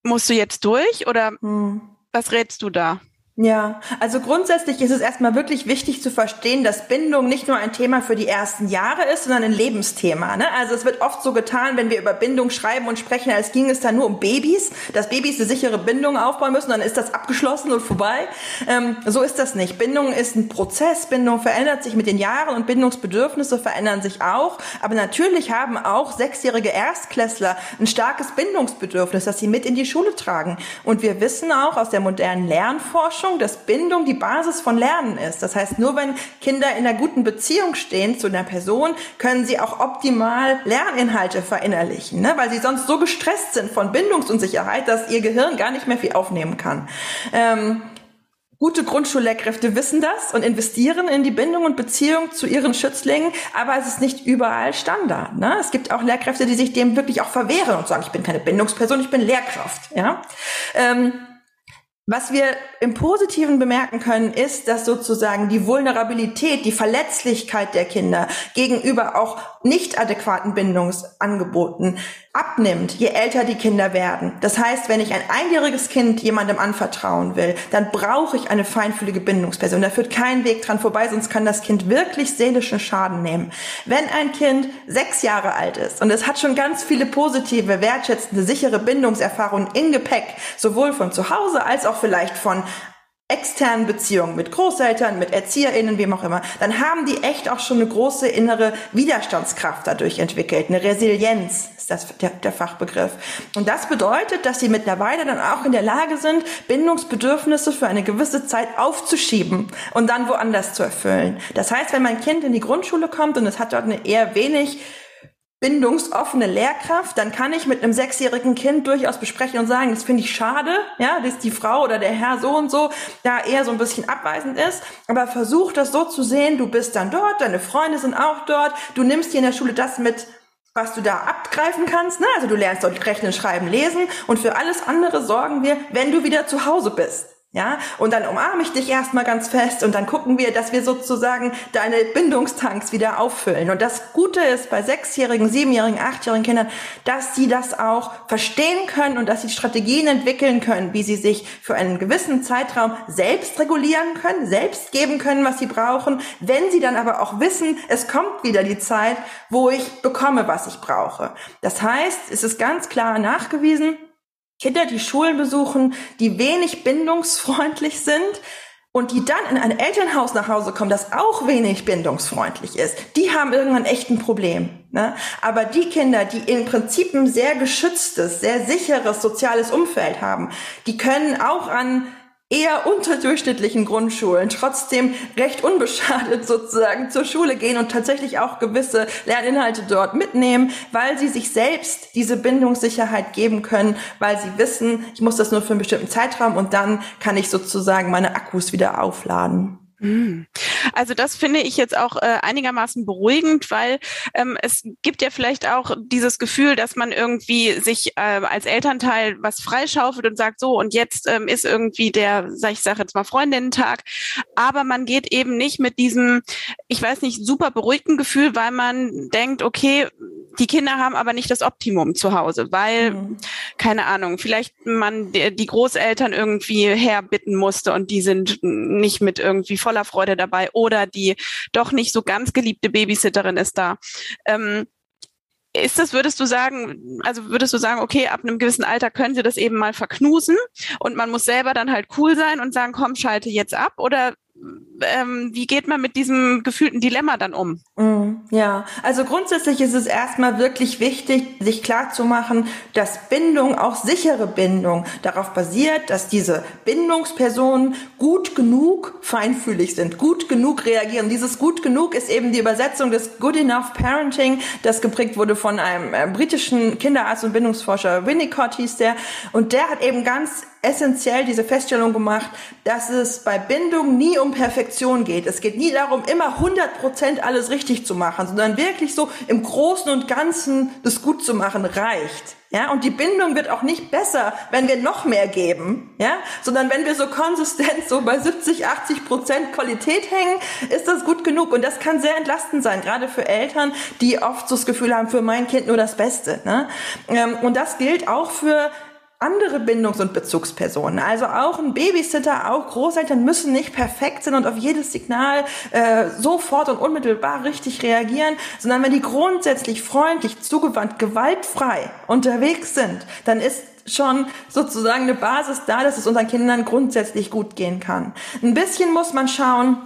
musst du jetzt durch oder mhm. was rätst du da? Ja, also grundsätzlich ist es erstmal wirklich wichtig zu verstehen, dass Bindung nicht nur ein Thema für die ersten Jahre ist, sondern ein Lebensthema. Ne? Also es wird oft so getan, wenn wir über Bindung schreiben und sprechen, als ging es da nur um Babys, dass Babys eine sichere Bindung aufbauen müssen, dann ist das abgeschlossen und vorbei. Ähm, so ist das nicht. Bindung ist ein Prozess, Bindung verändert sich mit den Jahren und Bindungsbedürfnisse verändern sich auch. Aber natürlich haben auch sechsjährige Erstklässler ein starkes Bindungsbedürfnis, das sie mit in die Schule tragen. Und wir wissen auch aus der modernen Lernforschung, Forschung, dass Bindung die Basis von Lernen ist. Das heißt, nur wenn Kinder in einer guten Beziehung stehen zu einer Person, können sie auch optimal Lerninhalte verinnerlichen, ne? weil sie sonst so gestresst sind von Bindungsunsicherheit, dass ihr Gehirn gar nicht mehr viel aufnehmen kann. Ähm, Gute Grundschullehrkräfte wissen das und investieren in die Bindung und Beziehung zu ihren Schützlingen, aber es ist nicht überall Standard. Ne? Es gibt auch Lehrkräfte, die sich dem wirklich auch verwehren und sagen, ich bin keine Bindungsperson, ich bin Lehrkraft. Ja? Ähm, was wir im Positiven bemerken können, ist, dass sozusagen die Vulnerabilität, die Verletzlichkeit der Kinder gegenüber auch nicht adäquaten Bindungsangeboten abnimmt, je älter die Kinder werden. Das heißt, wenn ich ein einjähriges Kind jemandem anvertrauen will, dann brauche ich eine feinfühlige Bindungsperson. Da führt kein Weg dran vorbei, sonst kann das Kind wirklich seelischen Schaden nehmen. Wenn ein Kind sechs Jahre alt ist und es hat schon ganz viele positive, wertschätzende, sichere Bindungserfahrungen in Gepäck, sowohl von zu Hause als auch vielleicht von externen Beziehungen mit Großeltern, mit ErzieherInnen, wem auch immer, dann haben die echt auch schon eine große innere Widerstandskraft dadurch entwickelt. Eine Resilienz ist das der, der Fachbegriff. Und das bedeutet, dass sie mittlerweile dann auch in der Lage sind, Bindungsbedürfnisse für eine gewisse Zeit aufzuschieben und dann woanders zu erfüllen. Das heißt, wenn mein Kind in die Grundschule kommt und es hat dort eine eher wenig bindungsoffene Lehrkraft, dann kann ich mit einem sechsjährigen Kind durchaus besprechen und sagen, das finde ich schade, ja, dass die Frau oder der Herr so und so da eher so ein bisschen abweisend ist, aber versuch das so zu sehen, du bist dann dort, deine Freunde sind auch dort, du nimmst dir in der Schule das mit, was du da abgreifen kannst, ne? also du lernst dort rechnen, schreiben, lesen und für alles andere sorgen wir, wenn du wieder zu Hause bist. Ja, und dann umarme ich dich erstmal ganz fest und dann gucken wir, dass wir sozusagen deine Bindungstanks wieder auffüllen. Und das Gute ist bei sechsjährigen, siebenjährigen, achtjährigen Kindern, dass sie das auch verstehen können und dass sie Strategien entwickeln können, wie sie sich für einen gewissen Zeitraum selbst regulieren können, selbst geben können, was sie brauchen. Wenn sie dann aber auch wissen, es kommt wieder die Zeit, wo ich bekomme, was ich brauche. Das heißt, es ist ganz klar nachgewiesen, Kinder, die Schulen besuchen, die wenig bindungsfreundlich sind und die dann in ein Elternhaus nach Hause kommen, das auch wenig bindungsfreundlich ist, die haben irgendwann echt ein Problem. Ne? Aber die Kinder, die im Prinzip ein sehr geschütztes, sehr sicheres soziales Umfeld haben, die können auch an eher unterdurchschnittlichen Grundschulen trotzdem recht unbeschadet sozusagen zur Schule gehen und tatsächlich auch gewisse Lerninhalte dort mitnehmen, weil sie sich selbst diese Bindungssicherheit geben können, weil sie wissen, ich muss das nur für einen bestimmten Zeitraum und dann kann ich sozusagen meine Akkus wieder aufladen. Hm. Also das finde ich jetzt auch äh, einigermaßen beruhigend, weil ähm, es gibt ja vielleicht auch dieses Gefühl, dass man irgendwie sich äh, als Elternteil was freischaufelt und sagt, so und jetzt ähm, ist irgendwie der, sag ich sage jetzt mal Freundinnen-Tag, aber man geht eben nicht mit diesem, ich weiß nicht, super beruhigten Gefühl, weil man denkt, okay, die Kinder haben aber nicht das Optimum zu Hause, weil, mhm. keine Ahnung, vielleicht man die Großeltern irgendwie herbitten musste und die sind nicht mit irgendwie voller Freude dabei oder die doch nicht so ganz geliebte Babysitterin ist da. Ähm, ist das, würdest du sagen, also würdest du sagen, okay, ab einem gewissen Alter können sie das eben mal verknusen und man muss selber dann halt cool sein und sagen, komm, schalte jetzt ab? Oder ähm, wie geht man mit diesem gefühlten Dilemma dann um? Mm, ja, also grundsätzlich ist es erstmal wirklich wichtig, sich klarzumachen, dass Bindung, auch sichere Bindung, darauf basiert, dass diese Bindungspersonen gut genug feinfühlig sind, gut genug reagieren. Dieses gut genug ist eben die Übersetzung des Good Enough Parenting, das geprägt wurde von einem äh, britischen Kinderarzt und Bindungsforscher, Winnicott hieß der, und der hat eben ganz essentiell diese Feststellung gemacht, dass es bei Bindung nie um Perfektion geht. Es geht nie darum, immer 100 Prozent alles richtig zu machen, sondern wirklich so im Großen und Ganzen das gut zu machen reicht. Ja, und die Bindung wird auch nicht besser, wenn wir noch mehr geben, ja, sondern wenn wir so konsistent so bei 70, 80 Prozent Qualität hängen, ist das gut genug. Und das kann sehr entlastend sein, gerade für Eltern, die oft so das Gefühl haben, für mein Kind nur das Beste. Ne? Ähm, und das gilt auch für andere Bindungs- und Bezugspersonen. Also auch ein Babysitter, auch Großeltern müssen nicht perfekt sein und auf jedes Signal äh, sofort und unmittelbar richtig reagieren, sondern wenn die grundsätzlich freundlich, zugewandt, gewaltfrei unterwegs sind, dann ist schon sozusagen eine Basis da, dass es unseren Kindern grundsätzlich gut gehen kann. Ein bisschen muss man schauen,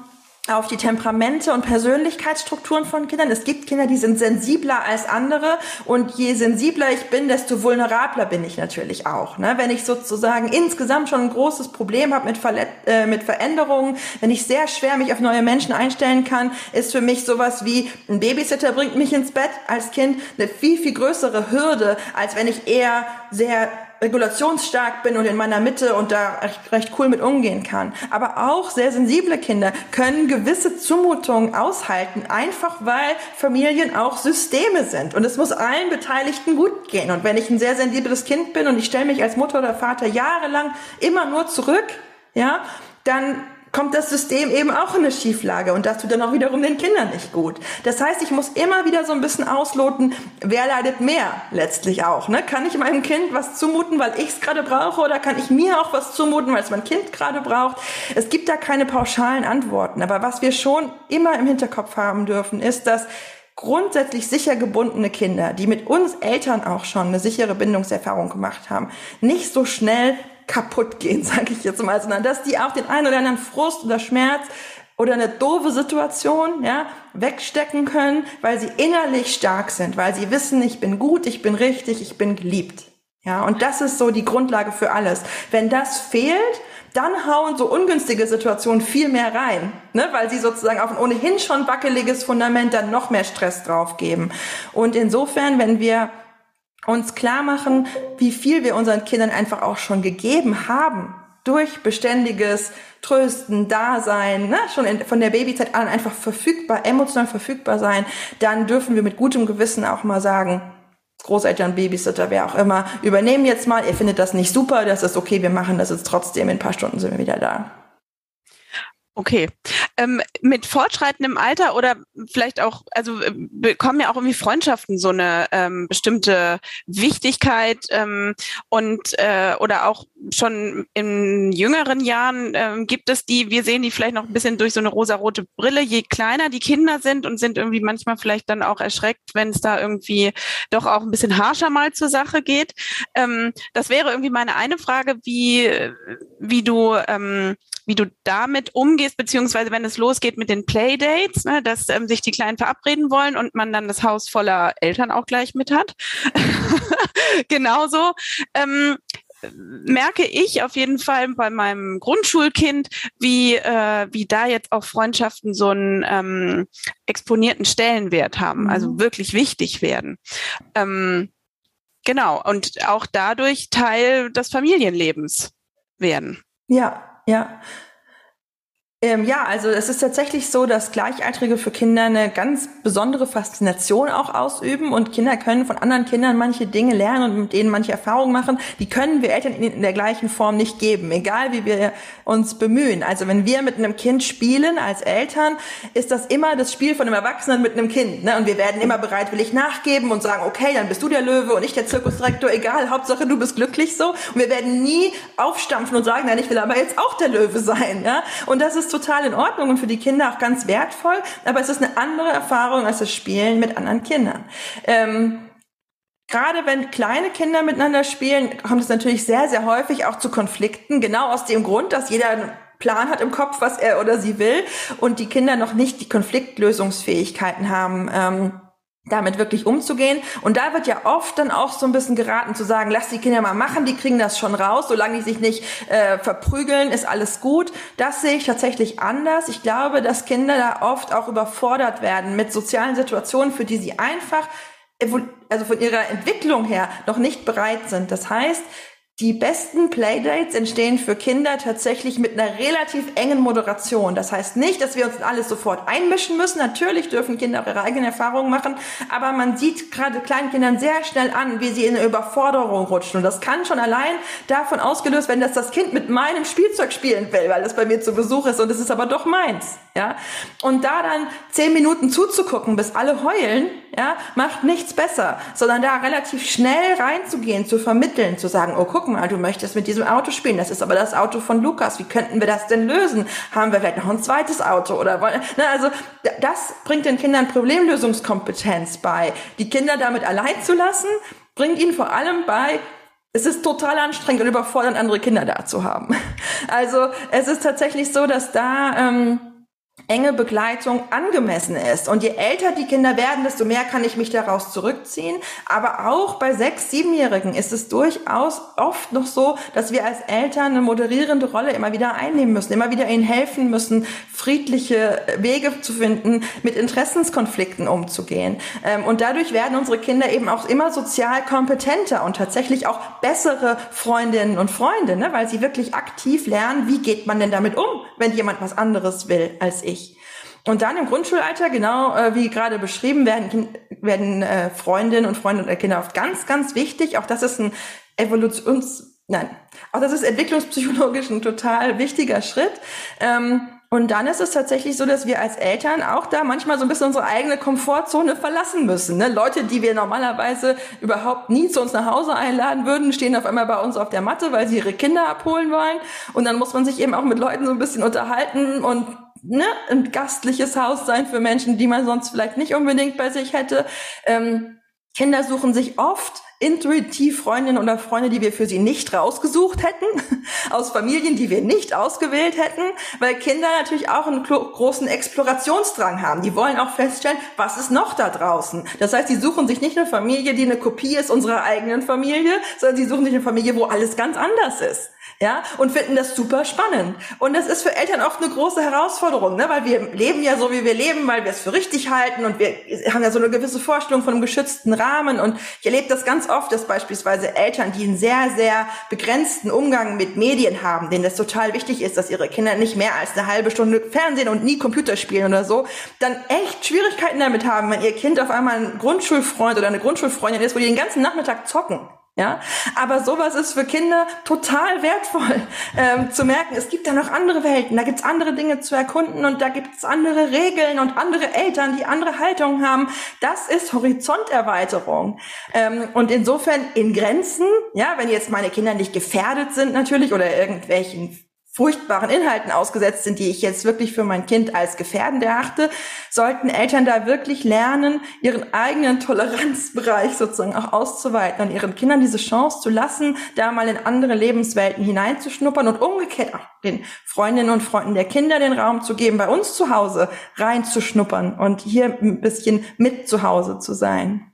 auf die Temperamente und Persönlichkeitsstrukturen von Kindern. Es gibt Kinder, die sind sensibler als andere und je sensibler ich bin, desto vulnerabler bin ich natürlich auch. Ne? Wenn ich sozusagen insgesamt schon ein großes Problem habe mit, Verlet äh, mit Veränderungen, wenn ich sehr schwer mich auf neue Menschen einstellen kann, ist für mich sowas wie ein Babysitter bringt mich ins Bett als Kind eine viel, viel größere Hürde, als wenn ich eher sehr regulationsstark bin und in meiner Mitte und da recht, recht cool mit umgehen kann. Aber auch sehr sensible Kinder können gewisse Zumutungen aushalten, einfach weil Familien auch Systeme sind. Und es muss allen Beteiligten gut gehen. Und wenn ich ein sehr sensibles Kind bin und ich stelle mich als Mutter oder Vater jahrelang immer nur zurück, ja, dann kommt das System eben auch in eine Schieflage und das tut dann auch wiederum den Kindern nicht gut. Das heißt, ich muss immer wieder so ein bisschen ausloten, wer leidet mehr letztlich auch. Ne? Kann ich meinem Kind was zumuten, weil ich es gerade brauche oder kann ich mir auch was zumuten, weil es mein Kind gerade braucht? Es gibt da keine pauschalen Antworten, aber was wir schon immer im Hinterkopf haben dürfen, ist, dass grundsätzlich sicher gebundene Kinder, die mit uns Eltern auch schon eine sichere Bindungserfahrung gemacht haben, nicht so schnell kaputt gehen, sage ich jetzt mal, sondern dass die auch den einen oder anderen Frust oder Schmerz oder eine doofe Situation, ja, wegstecken können, weil sie innerlich stark sind, weil sie wissen, ich bin gut, ich bin richtig, ich bin geliebt. Ja, und das ist so die Grundlage für alles. Wenn das fehlt, dann hauen so ungünstige Situationen viel mehr rein, ne, weil sie sozusagen auf ein ohnehin schon wackeliges Fundament dann noch mehr Stress draufgeben. Und insofern, wenn wir uns klar machen, wie viel wir unseren Kindern einfach auch schon gegeben haben durch beständiges Trösten, Dasein, ne, schon in, von der Babyzeit an einfach verfügbar, emotional verfügbar sein, dann dürfen wir mit gutem Gewissen auch mal sagen, Großeltern, Babysitter, wer auch immer, übernehmen jetzt mal, ihr findet das nicht super, das ist okay, wir machen das jetzt trotzdem, in ein paar Stunden sind wir wieder da. Okay. Ähm, mit fortschreitendem Alter oder vielleicht auch, also äh, bekommen ja auch irgendwie Freundschaften so eine ähm, bestimmte Wichtigkeit ähm, und äh, oder auch schon in jüngeren Jahren ähm, gibt es die, wir sehen die vielleicht noch ein bisschen durch so eine rosarote Brille, je kleiner die Kinder sind und sind irgendwie manchmal vielleicht dann auch erschreckt, wenn es da irgendwie doch auch ein bisschen harscher mal zur Sache geht. Ähm, das wäre irgendwie meine eine Frage, wie, wie du ähm, wie du damit umgehst, beziehungsweise wenn es losgeht mit den Playdates, ne, dass ähm, sich die Kleinen verabreden wollen und man dann das Haus voller Eltern auch gleich mit hat. Genauso. Ähm, merke ich auf jeden Fall bei meinem Grundschulkind, wie, äh, wie da jetzt auch Freundschaften so einen ähm, exponierten Stellenwert haben, also mhm. wirklich wichtig werden. Ähm, genau, und auch dadurch Teil des Familienlebens werden. Ja, ja. Ähm, ja, also es ist tatsächlich so, dass Gleichaltrige für Kinder eine ganz besondere Faszination auch ausüben und Kinder können von anderen Kindern manche Dinge lernen und mit denen manche Erfahrungen machen, die können wir Eltern in der gleichen Form nicht geben, egal wie wir uns bemühen. Also wenn wir mit einem Kind spielen als Eltern, ist das immer das Spiel von einem Erwachsenen mit einem Kind. Ne? Und wir werden immer bereitwillig nachgeben und sagen, okay, dann bist du der Löwe und ich der Zirkusdirektor, egal, Hauptsache du bist glücklich so. Und wir werden nie aufstampfen und sagen, nein, ich will aber jetzt auch der Löwe sein. Ja? Und das ist total in Ordnung und für die Kinder auch ganz wertvoll, aber es ist eine andere Erfahrung als das Spielen mit anderen Kindern. Ähm, Gerade wenn kleine Kinder miteinander spielen, kommt es natürlich sehr, sehr häufig auch zu Konflikten, genau aus dem Grund, dass jeder einen Plan hat im Kopf, was er oder sie will und die Kinder noch nicht die Konfliktlösungsfähigkeiten haben. Ähm, damit wirklich umzugehen. Und da wird ja oft dann auch so ein bisschen geraten zu sagen, lass die Kinder mal machen, die kriegen das schon raus, solange die sich nicht äh, verprügeln, ist alles gut. Das sehe ich tatsächlich anders. Ich glaube, dass Kinder da oft auch überfordert werden mit sozialen Situationen, für die sie einfach, also von ihrer Entwicklung her, noch nicht bereit sind. Das heißt, die besten Playdates entstehen für Kinder tatsächlich mit einer relativ engen Moderation. Das heißt nicht, dass wir uns in alles sofort einmischen müssen. Natürlich dürfen Kinder ihre eigenen Erfahrungen machen, aber man sieht gerade kleinen Kindern sehr schnell an, wie sie in eine Überforderung rutschen. Und das kann schon allein davon ausgelöst werden, dass das Kind mit meinem Spielzeug spielen will, weil es bei mir zu Besuch ist und es ist aber doch meins. Ja? Und da dann zehn Minuten zuzugucken, bis alle heulen, ja, macht nichts besser, sondern da relativ schnell reinzugehen, zu vermitteln, zu sagen, oh, guck mal, du möchtest mit diesem Auto spielen, das ist aber das Auto von Lukas, wie könnten wir das denn lösen? Haben wir vielleicht noch ein zweites Auto oder wollen, ne, also das bringt den Kindern Problemlösungskompetenz bei. Die Kinder damit allein zu lassen, bringt ihnen vor allem bei, es ist total anstrengend und überfordernd, andere Kinder da zu haben. Also es ist tatsächlich so, dass da ähm, enge Begleitung angemessen ist. Und je älter die Kinder werden, desto mehr kann ich mich daraus zurückziehen. Aber auch bei sechs, siebenjährigen ist es durchaus oft noch so, dass wir als Eltern eine moderierende Rolle immer wieder einnehmen müssen, immer wieder ihnen helfen müssen, friedliche Wege zu finden, mit Interessenskonflikten umzugehen. Ähm, und dadurch werden unsere Kinder eben auch immer sozial kompetenter und tatsächlich auch bessere Freundinnen und Freunde, ne? weil sie wirklich aktiv lernen, wie geht man denn damit um, wenn jemand was anderes will als ich. Und dann im Grundschulalter, genau äh, wie gerade beschrieben, werden, werden äh, Freundinnen und Freunde und Kinder oft ganz, ganz wichtig. Auch das ist ein Evolutions, nein, auch das ist entwicklungspsychologisch ein total wichtiger Schritt. Ähm, und dann ist es tatsächlich so, dass wir als Eltern auch da manchmal so ein bisschen unsere eigene Komfortzone verlassen müssen. Ne? Leute, die wir normalerweise überhaupt nie zu uns nach Hause einladen würden, stehen auf einmal bei uns auf der Matte, weil sie ihre Kinder abholen wollen. Und dann muss man sich eben auch mit Leuten so ein bisschen unterhalten und ne, ein gastliches Haus sein für Menschen, die man sonst vielleicht nicht unbedingt bei sich hätte. Ähm, Kinder suchen sich oft intuitiv Freundinnen oder Freunde, die wir für sie nicht rausgesucht hätten, aus Familien, die wir nicht ausgewählt hätten, weil Kinder natürlich auch einen großen Explorationsdrang haben. Die wollen auch feststellen, was ist noch da draußen. Das heißt, sie suchen sich nicht eine Familie, die eine Kopie ist unserer eigenen Familie, sondern sie suchen sich eine Familie, wo alles ganz anders ist ja, und finden das super spannend. Und das ist für Eltern oft eine große Herausforderung, ne, weil wir leben ja so, wie wir leben, weil wir es für richtig halten und wir haben ja so eine gewisse Vorstellung von einem geschützten Rahmen. Und ich erlebe das ganz oft, dass beispielsweise Eltern, die einen sehr, sehr begrenzten Umgang mit Medien haben, denen das total wichtig ist, dass ihre Kinder nicht mehr als eine halbe Stunde Fernsehen und nie Computer spielen oder so, dann echt Schwierigkeiten damit haben, wenn ihr Kind auf einmal ein Grundschulfreund oder eine Grundschulfreundin ist, wo die den ganzen Nachmittag zocken. Ja, aber sowas ist für Kinder total wertvoll ähm, zu merken. Es gibt da noch andere Welten, da gibt's andere Dinge zu erkunden und da gibt's andere Regeln und andere Eltern, die andere Haltungen haben. Das ist Horizonterweiterung ähm, und insofern in Grenzen. Ja, wenn jetzt meine Kinder nicht gefährdet sind natürlich oder irgendwelchen furchtbaren Inhalten ausgesetzt sind, die ich jetzt wirklich für mein Kind als gefährdend erachte, sollten Eltern da wirklich lernen, ihren eigenen Toleranzbereich sozusagen auch auszuweiten und ihren Kindern diese Chance zu lassen, da mal in andere Lebenswelten hineinzuschnuppern und umgekehrt auch den Freundinnen und Freunden der Kinder den Raum zu geben, bei uns zu Hause reinzuschnuppern und hier ein bisschen mit zu Hause zu sein.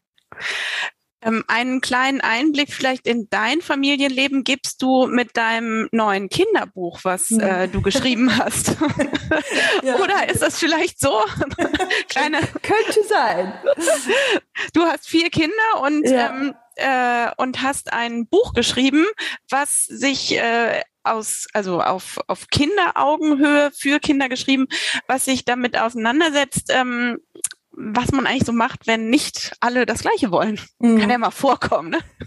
Ähm, einen kleinen Einblick vielleicht in dein Familienleben gibst du mit deinem neuen Kinderbuch, was äh, du geschrieben hast. ja. Oder ist das vielleicht so? Kleine könnte sein. Du hast vier Kinder und ja. ähm, äh, und hast ein Buch geschrieben, was sich äh, aus, also auf, auf Kinderaugenhöhe für Kinder geschrieben, was sich damit auseinandersetzt, ähm, was man eigentlich so macht, wenn nicht alle das Gleiche wollen. Mhm. Kann ja mal vorkommen, ne?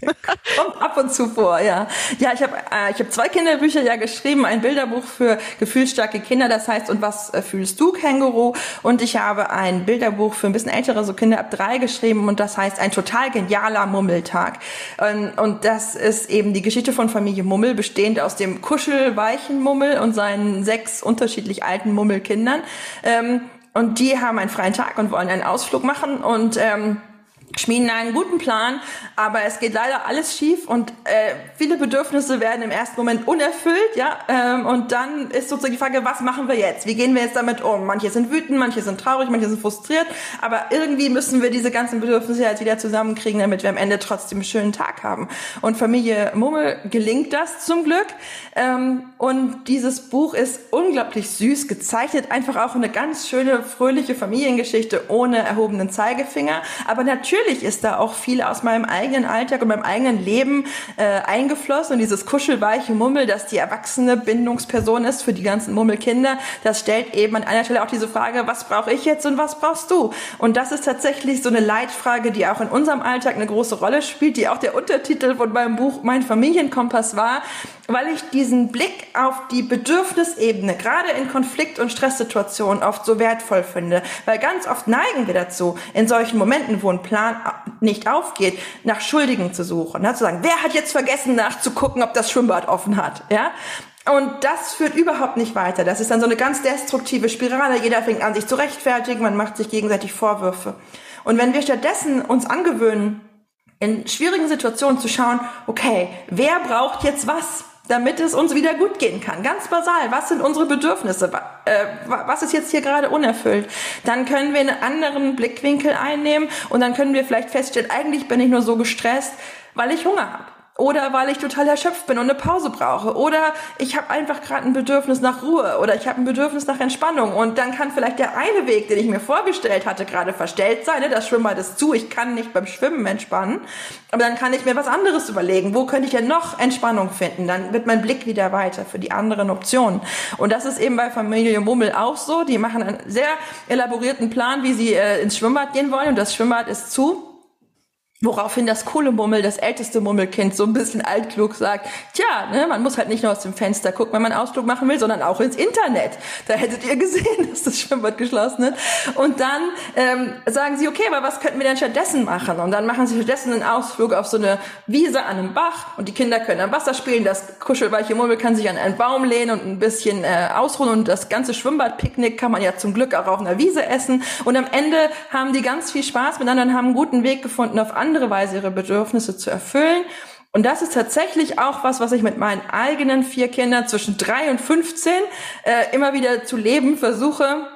Kommt ab und zu vor, ja. Ja, ich habe äh, ich hab zwei Kinderbücher ja geschrieben, ein Bilderbuch für gefühlsstarke Kinder, das heißt Und was äh, fühlst du, Känguru? Und ich habe ein Bilderbuch für ein bisschen ältere, so Kinder ab drei geschrieben und das heißt Ein total genialer Mummeltag. Und, und das ist eben die Geschichte von Familie Mummel, bestehend aus dem kuschelweichen Mummel und seinen sechs unterschiedlich alten Mummelkindern. Ähm, und die haben einen freien Tag und wollen einen Ausflug machen. Und ähm, schmieden einen guten Plan, aber es geht leider alles schief und äh, viele Bedürfnisse werden im ersten Moment unerfüllt, ja, ähm, und dann ist sozusagen die Frage, was machen wir jetzt? Wie gehen wir jetzt damit um? Manche sind wütend, manche sind traurig, manche sind frustriert, aber irgendwie müssen wir diese ganzen Bedürfnisse jetzt wieder zusammenkriegen, damit wir am Ende trotzdem einen schönen Tag haben. Und Familie Mummel gelingt das zum Glück ähm, und dieses Buch ist unglaublich süß gezeichnet, einfach auch eine ganz schöne, fröhliche Familiengeschichte ohne erhobenen Zeigefinger, aber natürlich natürlich ist da auch viel aus meinem eigenen Alltag und meinem eigenen Leben äh, eingeflossen und dieses kuschelweiche Mummel, das die erwachsene Bindungsperson ist für die ganzen Mummelkinder, das stellt eben an einer Stelle auch diese Frage, was brauche ich jetzt und was brauchst du? Und das ist tatsächlich so eine Leitfrage, die auch in unserem Alltag eine große Rolle spielt, die auch der Untertitel von meinem Buch Mein Familienkompass war, weil ich diesen Blick auf die Bedürfnisebene, gerade in Konflikt- und Stresssituationen, oft so wertvoll finde. Weil ganz oft neigen wir dazu, in solchen Momenten, wo ein Plan nicht aufgeht, nach Schuldigen zu suchen. Ne? Zu sagen, wer hat jetzt vergessen nachzugucken, ob das Schwimmbad offen hat? Ja? Und das führt überhaupt nicht weiter. Das ist dann so eine ganz destruktive Spirale. Jeder fängt an, sich zu rechtfertigen, man macht sich gegenseitig Vorwürfe. Und wenn wir stattdessen uns angewöhnen, in schwierigen Situationen zu schauen, okay, wer braucht jetzt was? damit es uns wieder gut gehen kann. Ganz basal. Was sind unsere Bedürfnisse? Äh, was ist jetzt hier gerade unerfüllt? Dann können wir einen anderen Blickwinkel einnehmen und dann können wir vielleicht feststellen, eigentlich bin ich nur so gestresst, weil ich Hunger habe oder weil ich total erschöpft bin und eine Pause brauche. Oder ich habe einfach gerade ein Bedürfnis nach Ruhe. Oder ich habe ein Bedürfnis nach Entspannung. Und dann kann vielleicht der eine Weg, den ich mir vorgestellt hatte, gerade verstellt sein, ne? das Schwimmbad ist zu, ich kann nicht beim Schwimmen entspannen, aber dann kann ich mir was anderes überlegen, wo könnte ich denn noch Entspannung finden, dann wird mein Blick wieder weiter für die anderen Optionen. Und das ist eben bei Familie Mummel auch so, die machen einen sehr elaborierten Plan, wie sie äh, ins Schwimmbad gehen wollen. Und das Schwimmbad ist zu Woraufhin das coole Mummel, das älteste Mummelkind, so ein bisschen altklug sagt, tja, ne, man muss halt nicht nur aus dem Fenster gucken, wenn man Ausflug machen will, sondern auch ins Internet. Da hättet ihr gesehen, dass das Schwimmbad geschlossen ist. Und dann ähm, sagen sie, okay, aber was könnten wir denn stattdessen machen? Und dann machen sie stattdessen einen Ausflug auf so eine Wiese an einem Bach und die Kinder können am Wasser spielen, das kuschelweiche Mummel kann sich an einen Baum lehnen und ein bisschen äh, ausruhen und das ganze Schwimmbadpicknick kann man ja zum Glück auch auf einer Wiese essen. Und am Ende haben die ganz viel Spaß miteinander und haben einen guten Weg gefunden auf andere andere Weise ihre Bedürfnisse zu erfüllen. Und das ist tatsächlich auch was, was ich mit meinen eigenen vier Kindern zwischen drei und 15 äh, immer wieder zu leben versuche,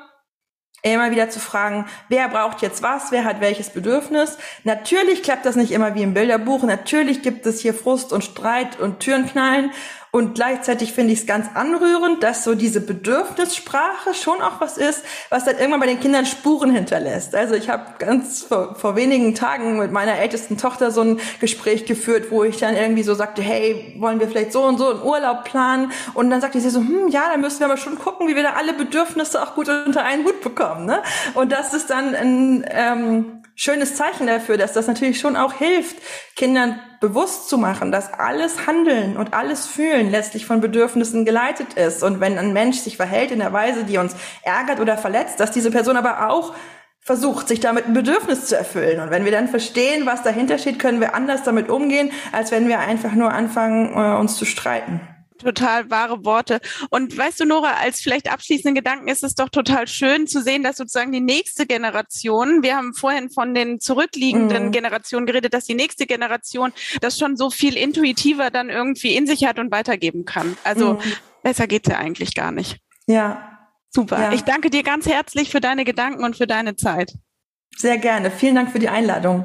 immer wieder zu fragen, wer braucht jetzt was, wer hat welches Bedürfnis. Natürlich klappt das nicht immer wie im Bilderbuch. Natürlich gibt es hier Frust und Streit und Türenknallen. Und gleichzeitig finde ich es ganz anrührend, dass so diese Bedürfnissprache schon auch was ist, was dann irgendwann bei den Kindern Spuren hinterlässt. Also ich habe ganz vor, vor wenigen Tagen mit meiner ältesten Tochter so ein Gespräch geführt, wo ich dann irgendwie so sagte, hey, wollen wir vielleicht so und so einen Urlaub planen? Und dann sagte sie so, hm, ja, dann müssen wir aber schon gucken, wie wir da alle Bedürfnisse auch gut unter einen Hut bekommen. Ne? Und das ist dann ein ähm, schönes Zeichen dafür, dass das natürlich schon auch hilft, Kindern bewusst zu machen, dass alles Handeln und alles Fühlen letztlich von Bedürfnissen geleitet ist. Und wenn ein Mensch sich verhält in der Weise, die uns ärgert oder verletzt, dass diese Person aber auch versucht, sich damit ein Bedürfnis zu erfüllen. Und wenn wir dann verstehen, was dahinter steht, können wir anders damit umgehen, als wenn wir einfach nur anfangen, äh, uns zu streiten total wahre Worte. Und weißt du, Nora, als vielleicht abschließenden Gedanken ist es doch total schön zu sehen, dass sozusagen die nächste Generation, wir haben vorhin von den zurückliegenden mhm. Generationen geredet, dass die nächste Generation das schon so viel intuitiver dann irgendwie in sich hat und weitergeben kann. Also mhm. besser geht's ja eigentlich gar nicht. Ja. Super. Ja. Ich danke dir ganz herzlich für deine Gedanken und für deine Zeit. Sehr gerne. Vielen Dank für die Einladung.